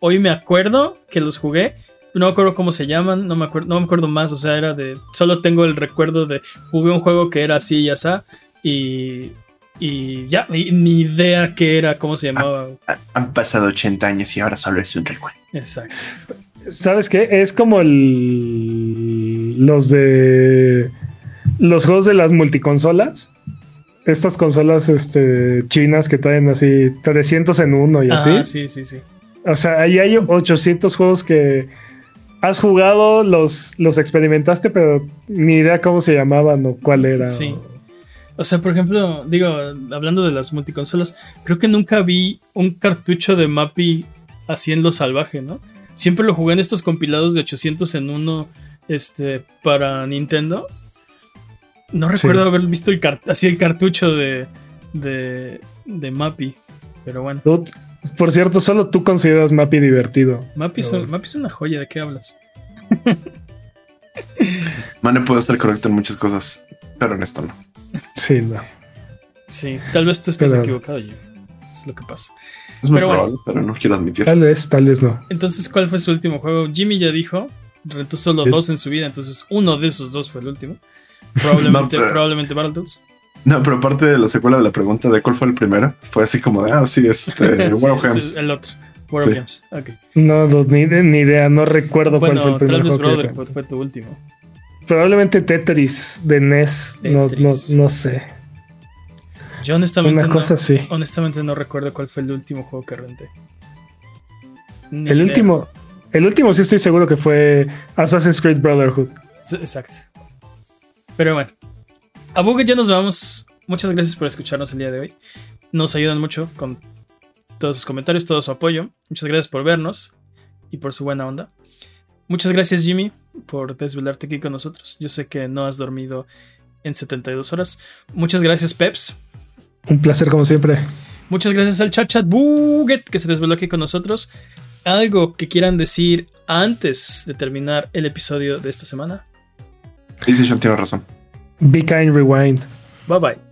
hoy me acuerdo que los jugué. No me acuerdo cómo se llaman, no me acuerdo, no me acuerdo más. O sea, era de. Solo tengo el recuerdo de. Jugué un juego que era así y así. Y y ya, ni idea qué era, cómo se llamaba. Han, pasado 80 años y ahora solo es un recuerdo. Exacto. ¿Sabes qué? Es como el, los de los juegos de las multiconsolas. Estas consolas este, chinas que traen así 300 en uno y así. Sí, sí, sí. O sea, ahí hay 800 juegos que has jugado, los, los experimentaste, pero ni idea cómo se llamaban o cuál era. Sí. O sea, por ejemplo, digo, hablando de las multiconsolas, creo que nunca vi un cartucho de Mappy así en lo salvaje, ¿no? Siempre lo jugué en estos compilados de 800 en uno este, para Nintendo. No recuerdo haber visto el así el cartucho de, de, de Mappy, pero bueno. por cierto, solo tú consideras Mappy divertido. Mappy, es una joya, ¿de qué hablas? Mane puede estar correcto en muchas cosas, pero en esto no. Sí, no. Sí, tal vez tú estés equivocado, yo. Es lo que pasa. Es muy pero probable, pero no quiero admitir. Tal vez, tal vez no. Entonces, ¿cuál fue su último juego? Jimmy ya dijo, rentó solo dos en su vida, entonces uno de esos dos fue el último. Probablemente, no, probablemente Battletoads. No, pero aparte de la secuela de la pregunta de cuál fue el primero, fue así como de, ah, sí, este, War of Games. el otro, War of Games, ok. No, ni, ni, idea, no recuerdo cuál fue el primero. Tal vez fue tu último. Probablemente Tetris de NES, No, no, sé. Yo honestamente, Una cosa no, honestamente no recuerdo cuál fue el último juego que renté. el último, el último sí estoy seguro que fue Assassin's Creed Brotherhood. Exacto. Pero bueno, a Buget ya nos vamos. Muchas gracias por escucharnos el día de hoy. Nos ayudan mucho con todos sus comentarios, todo su apoyo. Muchas gracias por vernos y por su buena onda. Muchas gracias Jimmy por desvelarte aquí con nosotros. Yo sé que no has dormido en 72 horas. Muchas gracias Peps. Un placer como siempre. Muchas gracias al chat chat Buget que se desveló aquí con nosotros. ¿Algo que quieran decir antes de terminar el episodio de esta semana? PlayStation tiene razón. Be kind, rewind. Bye bye.